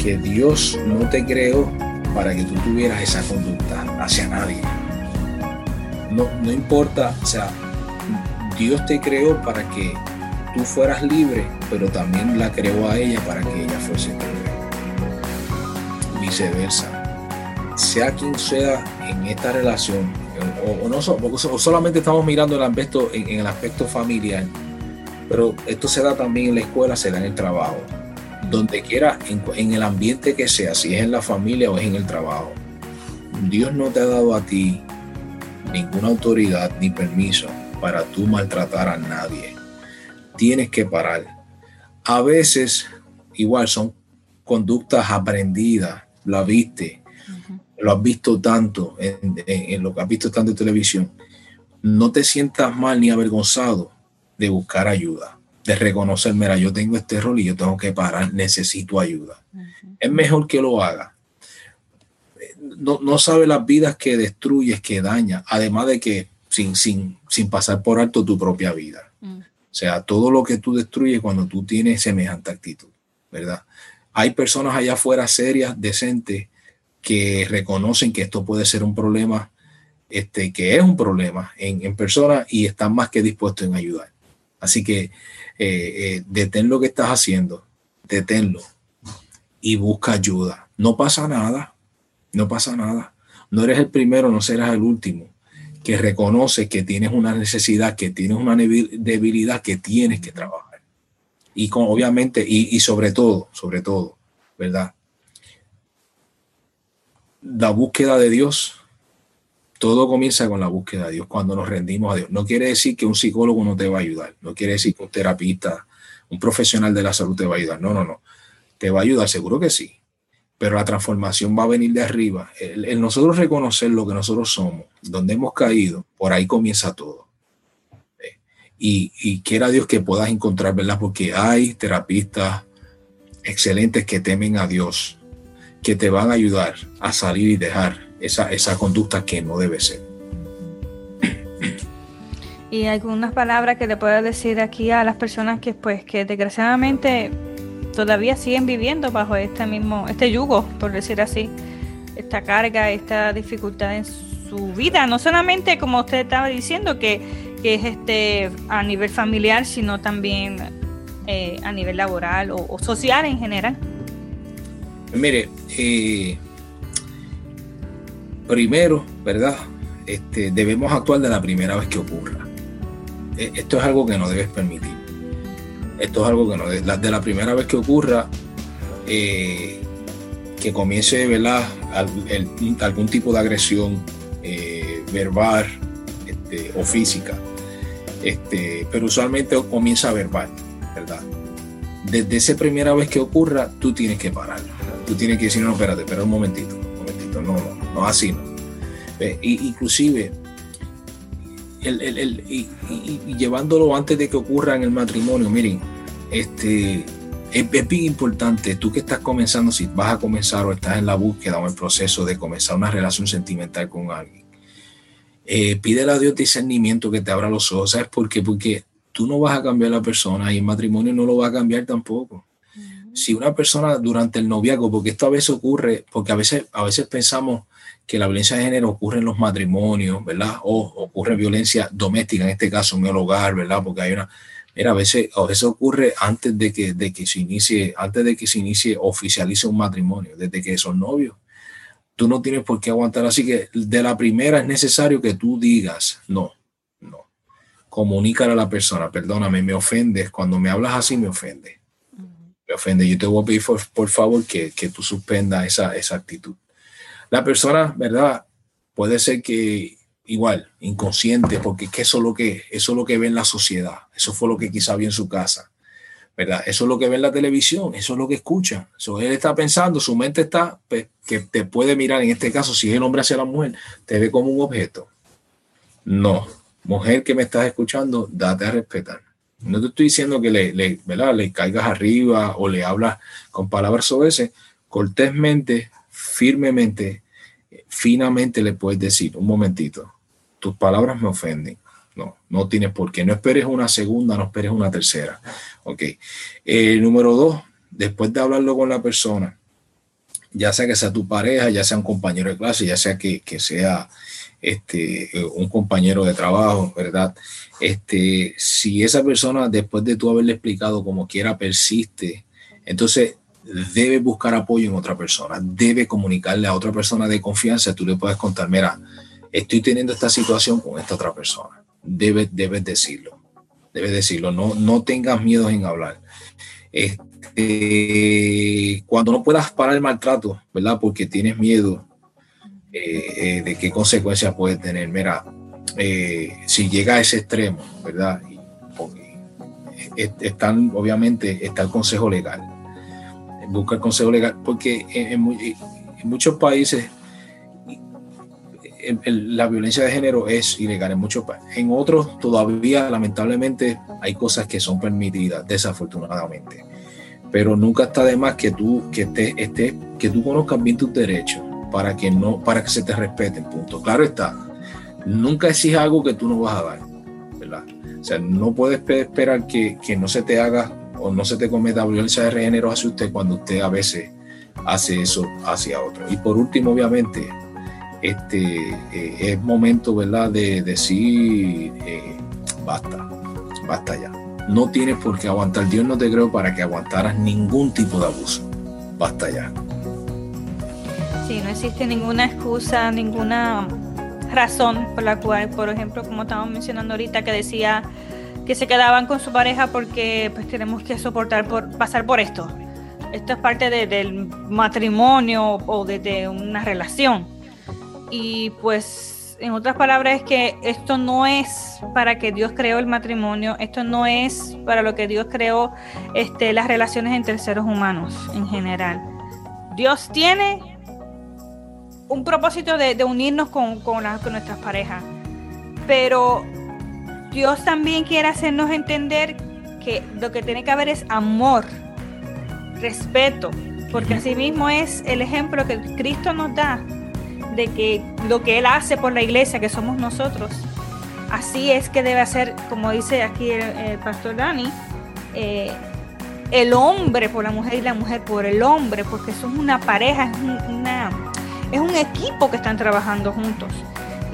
que Dios no te creó para que tú tuvieras esa conducta hacia nadie. No, no importa, o sea, Dios te creó para que tú fueras libre, pero también la creó a ella para que ella fuese libre. Viceversa. Sea quien sea en esta relación, o, no solamente estamos mirando el aspecto, en, el aspecto familiar, pero esto se da también en la escuela, se da en el trabajo. Donde quiera, en el ambiente que sea, si es en la familia o es en el trabajo. Dios no te ha dado a ti ninguna autoridad ni permiso para tú maltratar a nadie tienes que parar. A veces, igual, son conductas aprendidas, la viste, lo has visto tanto en, lo que has visto tanto en televisión. No te sientas mal ni avergonzado de buscar ayuda, de reconocer, mira, yo tengo este rol y yo tengo que parar, necesito ayuda. Es mejor que lo haga. No, no sabe las vidas que destruyes, que daña, además de que sin, sin, sin pasar por alto tu propia vida. Sea, todo lo que tú destruyes cuando tú tienes semejante actitud, ¿verdad? Hay personas allá afuera serias, decentes, que reconocen que esto puede ser un problema este, que es un problema en, en persona y están más que dispuestos en ayudar. Así que eh, eh, detén lo que estás haciendo, deténlo y busca ayuda. No pasa nada, no pasa nada. No eres el primero, no serás el último que reconoce que tienes una necesidad, que tienes una debilidad que tienes que trabajar. Y con, obviamente, y, y sobre todo, sobre todo, ¿verdad? La búsqueda de Dios todo comienza con la búsqueda de Dios, cuando nos rendimos a Dios. No quiere decir que un psicólogo no te va a ayudar, no quiere decir que un terapista, un profesional de la salud te va a ayudar. No, no, no. Te va a ayudar, seguro que sí. Pero la transformación va a venir de arriba. El, nosotros reconocer lo que nosotros somos, donde hemos caído, por ahí comienza todo. Eh, y, quiera Dios que puedas encontrar, ¿verdad? Porque hay terapistas excelentes que temen a Dios, que te van a ayudar a salir y dejar esa, conducta que no debe ser. Y algunas palabras que le puedo decir aquí a las personas que pues que desgraciadamente todavía siguen viviendo bajo este mismo, este yugo, por decir así, esta carga, esta dificultad en su vida, no solamente como usted estaba diciendo que, es este a nivel familiar, sino también eh, a nivel laboral o, social en general. Mire, eh, primero, ¿verdad? Este, debemos actuar de la primera vez que ocurra. E, esto es algo que no debes permitir. Esto es algo que no debes. De la primera vez que ocurra, eh, que comience, ¿verdad? algún tipo de agresión eh, verbal este, o física. Este, pero usualmente comienza verbal, ¿verdad? Desde esa primera vez que ocurra, tú tienes que parar. Tú tienes que decir, no, espérate, espera un momentito, un momentito, no, no no así, ¿no? inclusive, y, llevándolo antes de que ocurra en el matrimonio, miren, este, es, bien importante, tú que estás comenzando, si vas a comenzar o estás en la búsqueda o en el proceso de comenzar una relación sentimental con alguien, eh, pídele a Dios discernimiento que te abra los ojos, ¿sabes por qué? Porque tú no vas a cambiar a la persona y el matrimonio no lo va a cambiar tampoco. Si una persona durante el noviazgo, porque esto a veces ocurre, porque a veces, a veces pensamos que la violencia de género ocurre en los matrimonios, ¿verdad? O ocurre violencia doméstica, en este caso en el hogar, ¿verdad? Porque hay una, mira, a veces, a veces ocurre antes de que, de que se inicie, antes de que se inicie, oficialice un matrimonio, desde que son novios. Tú no tienes por qué aguantar. Así que de la primera es necesario que tú digas, no, no. Comunícale a la persona, perdóname, me ofendes. Cuando me hablas así, me ofende. Me ofende. Yo te voy a pedir, por, favor, que, que tú suspendas esa, esa actitud. La persona, ¿verdad? Puede ser que igual, inconsciente, porque eso es lo que, eso es lo que ve en la sociedad, eso fue lo que quizá vio en su casa, ¿verdad? Eso es lo que ve en la televisión, eso es lo que escucha. Eso él está pensando, su mente está, que te puede mirar, en este caso, si es el hombre hacia la mujer, te ve como un objeto. No, mujer que me estás escuchando, date a respetar. No te estoy diciendo que le, ¿verdad? le caigas arriba o le hablas con palabras ese, cortésmente, firmemente, finamente le puedes decir, un momentito, tus palabras me ofenden. No, no tienes por qué. No esperes una segunda, no esperes una tercera. Ok. Eh, número dos, después de hablarlo con la persona, ya sea que sea tu pareja, ya sea un compañero de clase, ya sea que, sea este, un compañero de trabajo, ¿verdad? Este, si esa persona, después de tú haberle explicado como quiera, persiste, entonces debe buscar apoyo en otra persona, debe comunicarle a otra persona de confianza, tú le puedes contar, mira, estoy teniendo esta situación con esta otra persona, debes, decirlo, debes decirlo, no, no tengas miedo en hablar. Este, cuando no puedas parar el maltrato, ¿verdad? Porque tienes miedo eh, eh, de qué consecuencias puede tener, mira, eh, si llega a ese extremo, ¿verdad? están, obviamente, está el consejo legal busca consejo legal, porque en, muchos países la violencia de género es ilegal en muchos países. En otros todavía, lamentablemente, hay cosas que son permitidas, desafortunadamente. Pero nunca está de más que tú, que estés, esté, que tú conozcas bien tus derechos para que no, para que se te respeten, punto. Claro está. Nunca exija algo que tú no vas a dar, ¿verdad? O sea, no puedes esperar que, que no se te haga o no se te cometa violencia de género hacia usted cuando usted a veces hace eso hacia otro. Y por último, obviamente, este, eh, es momento, ¿verdad?, de decir, eh, basta, basta ya. No tienes por qué aguantar. Dios no te creó para que aguantaras ningún tipo de abuso. Basta ya. Sí, no existe ninguna excusa, ninguna razón por la cual, por ejemplo, como estábamos mencionando ahorita, que decía que se quedaban con su pareja porque pues tenemos que soportar por pasar por esto. Esto es parte del matrimonio o de, una relación. Y pues, en otras palabras, es que esto no es para que Dios creó el matrimonio, esto no es para lo que Dios creó este, las relaciones entre seres humanos en general. Dios tiene un propósito de, unirnos con, con, nuestras parejas. Pero Dios también quiere hacernos entender que lo que tiene que haber es amor, respeto, porque así mismo es el ejemplo que Cristo nos da de que lo que Él hace por la iglesia, que somos nosotros, así es que debe hacer, como dice aquí el, pastor Dani, eh, el hombre por la mujer y la mujer por el hombre, porque son una pareja, es una es un equipo que están trabajando juntos.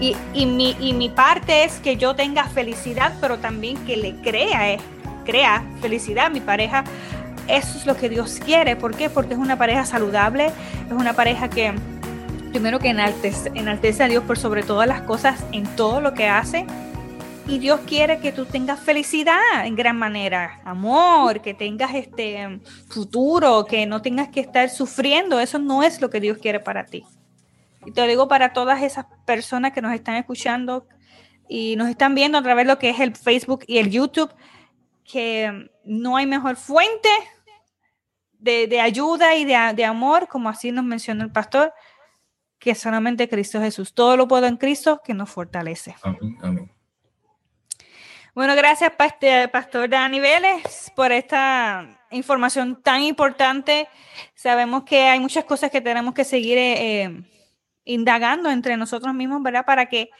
Y, mi, mi parte es que yo tenga felicidad, pero también que le crea, eh, crea felicidad a mi pareja. Eso es lo que Dios quiere. ¿Por qué? Porque es una pareja saludable, es una pareja que primero que enaltece, enaltece a Dios por sobre todas las cosas en todo lo que hace. Y Dios quiere que tú tengas felicidad en gran manera, amor, que tengas este futuro, que no tengas que estar sufriendo. Eso no es lo que Dios quiere para ti. Y te lo digo para todas esas personas que nos están escuchando y nos están viendo a través de lo que es el Facebook y el YouTube, que no hay mejor fuente de, ayuda y de, amor, como así nos mencionó el pastor, que solamente Cristo Jesús. Todo lo puedo en Cristo que nos fortalece. Amén, Bueno, gracias, Pastor Dani Vélez, por esta información tan importante. Sabemos que hay muchas cosas que tenemos que seguir. Eh, indagando entre nosotros mismos, ¿verdad? Para que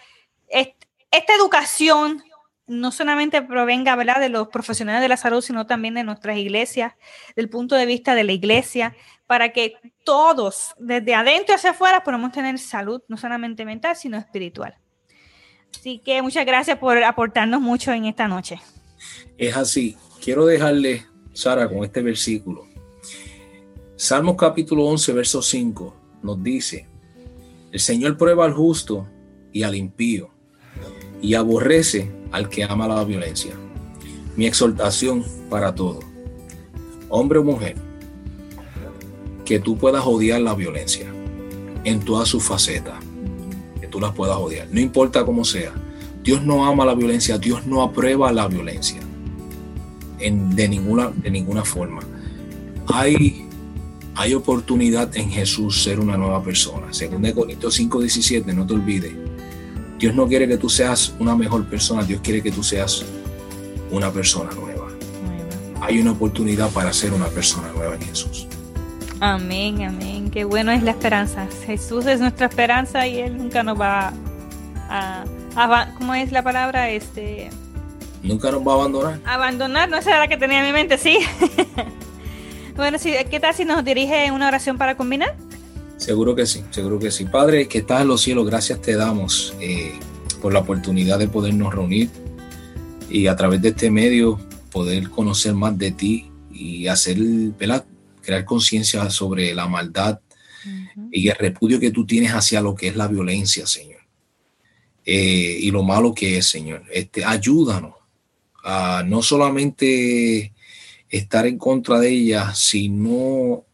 esta educación no solamente provenga, ¿verdad? De los profesionales de la salud, sino también de nuestras iglesias, del punto de vista de la iglesia, para que todos, desde adentro hacia afuera, podamos tener salud, no solamente mental, sino espiritual. Así que muchas gracias por aportarnos mucho en esta noche. Es así. Quiero dejarle, Sara, con este versículo. Salmos capítulo 11, verso 5 nos dice, el Señor prueba al justo y al impío y aborrece al que ama la violencia. Mi exhortación para todo, hombre o mujer, que tú puedas odiar la violencia en todas sus facetas, que tú las puedas odiar, no importa cómo sea. Dios no ama la violencia, Dios no aprueba la violencia en, de, ninguna, de ninguna forma. Hay hay oportunidad en Jesús ser una nueva persona. Según de Corintios 5:17, no te olvides. Dios no quiere que tú seas una mejor persona, Dios quiere que tú seas una persona nueva. Hay una oportunidad para ser una persona nueva en Jesús. Amén, amén. Qué bueno es la esperanza. Jesús es nuestra esperanza y Él nunca nos va a... ¿Cómo es la palabra? Este... Nunca nos va a abandonar. Abandonar, no esa era la que tenía en mi mente, sí. Bueno, ¿qué tal si nos dirige una oración para combinar? Seguro que sí, seguro que sí. Padre, que estás en los cielos, gracias te damos eh, por la oportunidad de podernos reunir y a través de este medio poder conocer más de ti y hacer, ¿verdad? crear conciencia sobre la maldad y el repudio que tú tienes hacia lo que es la violencia, Señor. Eh, y lo malo que es, Señor. Este, ayúdanos a no solamente estar en contra de ella, sino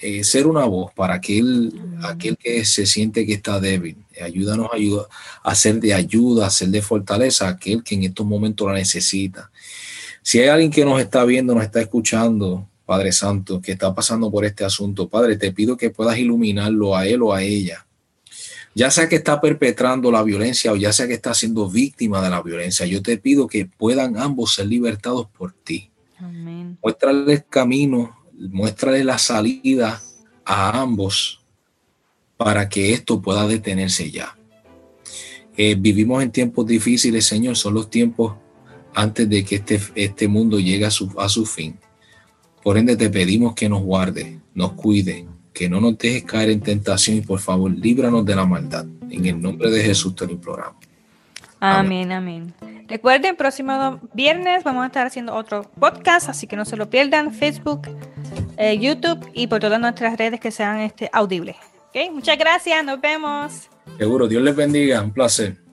eh, ser una voz para aquel, aquel que se siente que está débil. Ayúdanos a, a ser de ayuda, a ser de fortaleza a aquel que en estos momentos la necesita. Si hay alguien que nos está viendo, nos está escuchando, Padre Santo, que está pasando por este asunto, Padre, te pido que puedas iluminarlo a él o a ella. Ya sea que está perpetrando la violencia o ya sea que está siendo víctima de la violencia, yo te pido que puedan ambos ser libertados por ti. Muéstrale el camino, muéstrale la salida a ambos para que esto pueda detenerse ya. Eh, vivimos en tiempos difíciles, Señor, son los tiempos antes de que este, este mundo llegue a su, a su fin. Por ende, te pedimos que nos guarde, nos cuide, que no nos dejes caer en tentación y por favor, líbranos de la maldad. En el nombre de Jesús te lo imploramos. Amén, amén. Recuerden, próximo viernes vamos a estar haciendo otro podcast, así que no se lo pierdan. Facebook, eh, YouTube y por todas nuestras redes que sean este, audibles. ¿Okay? Muchas gracias, nos vemos. Seguro, Dios les bendiga, un placer.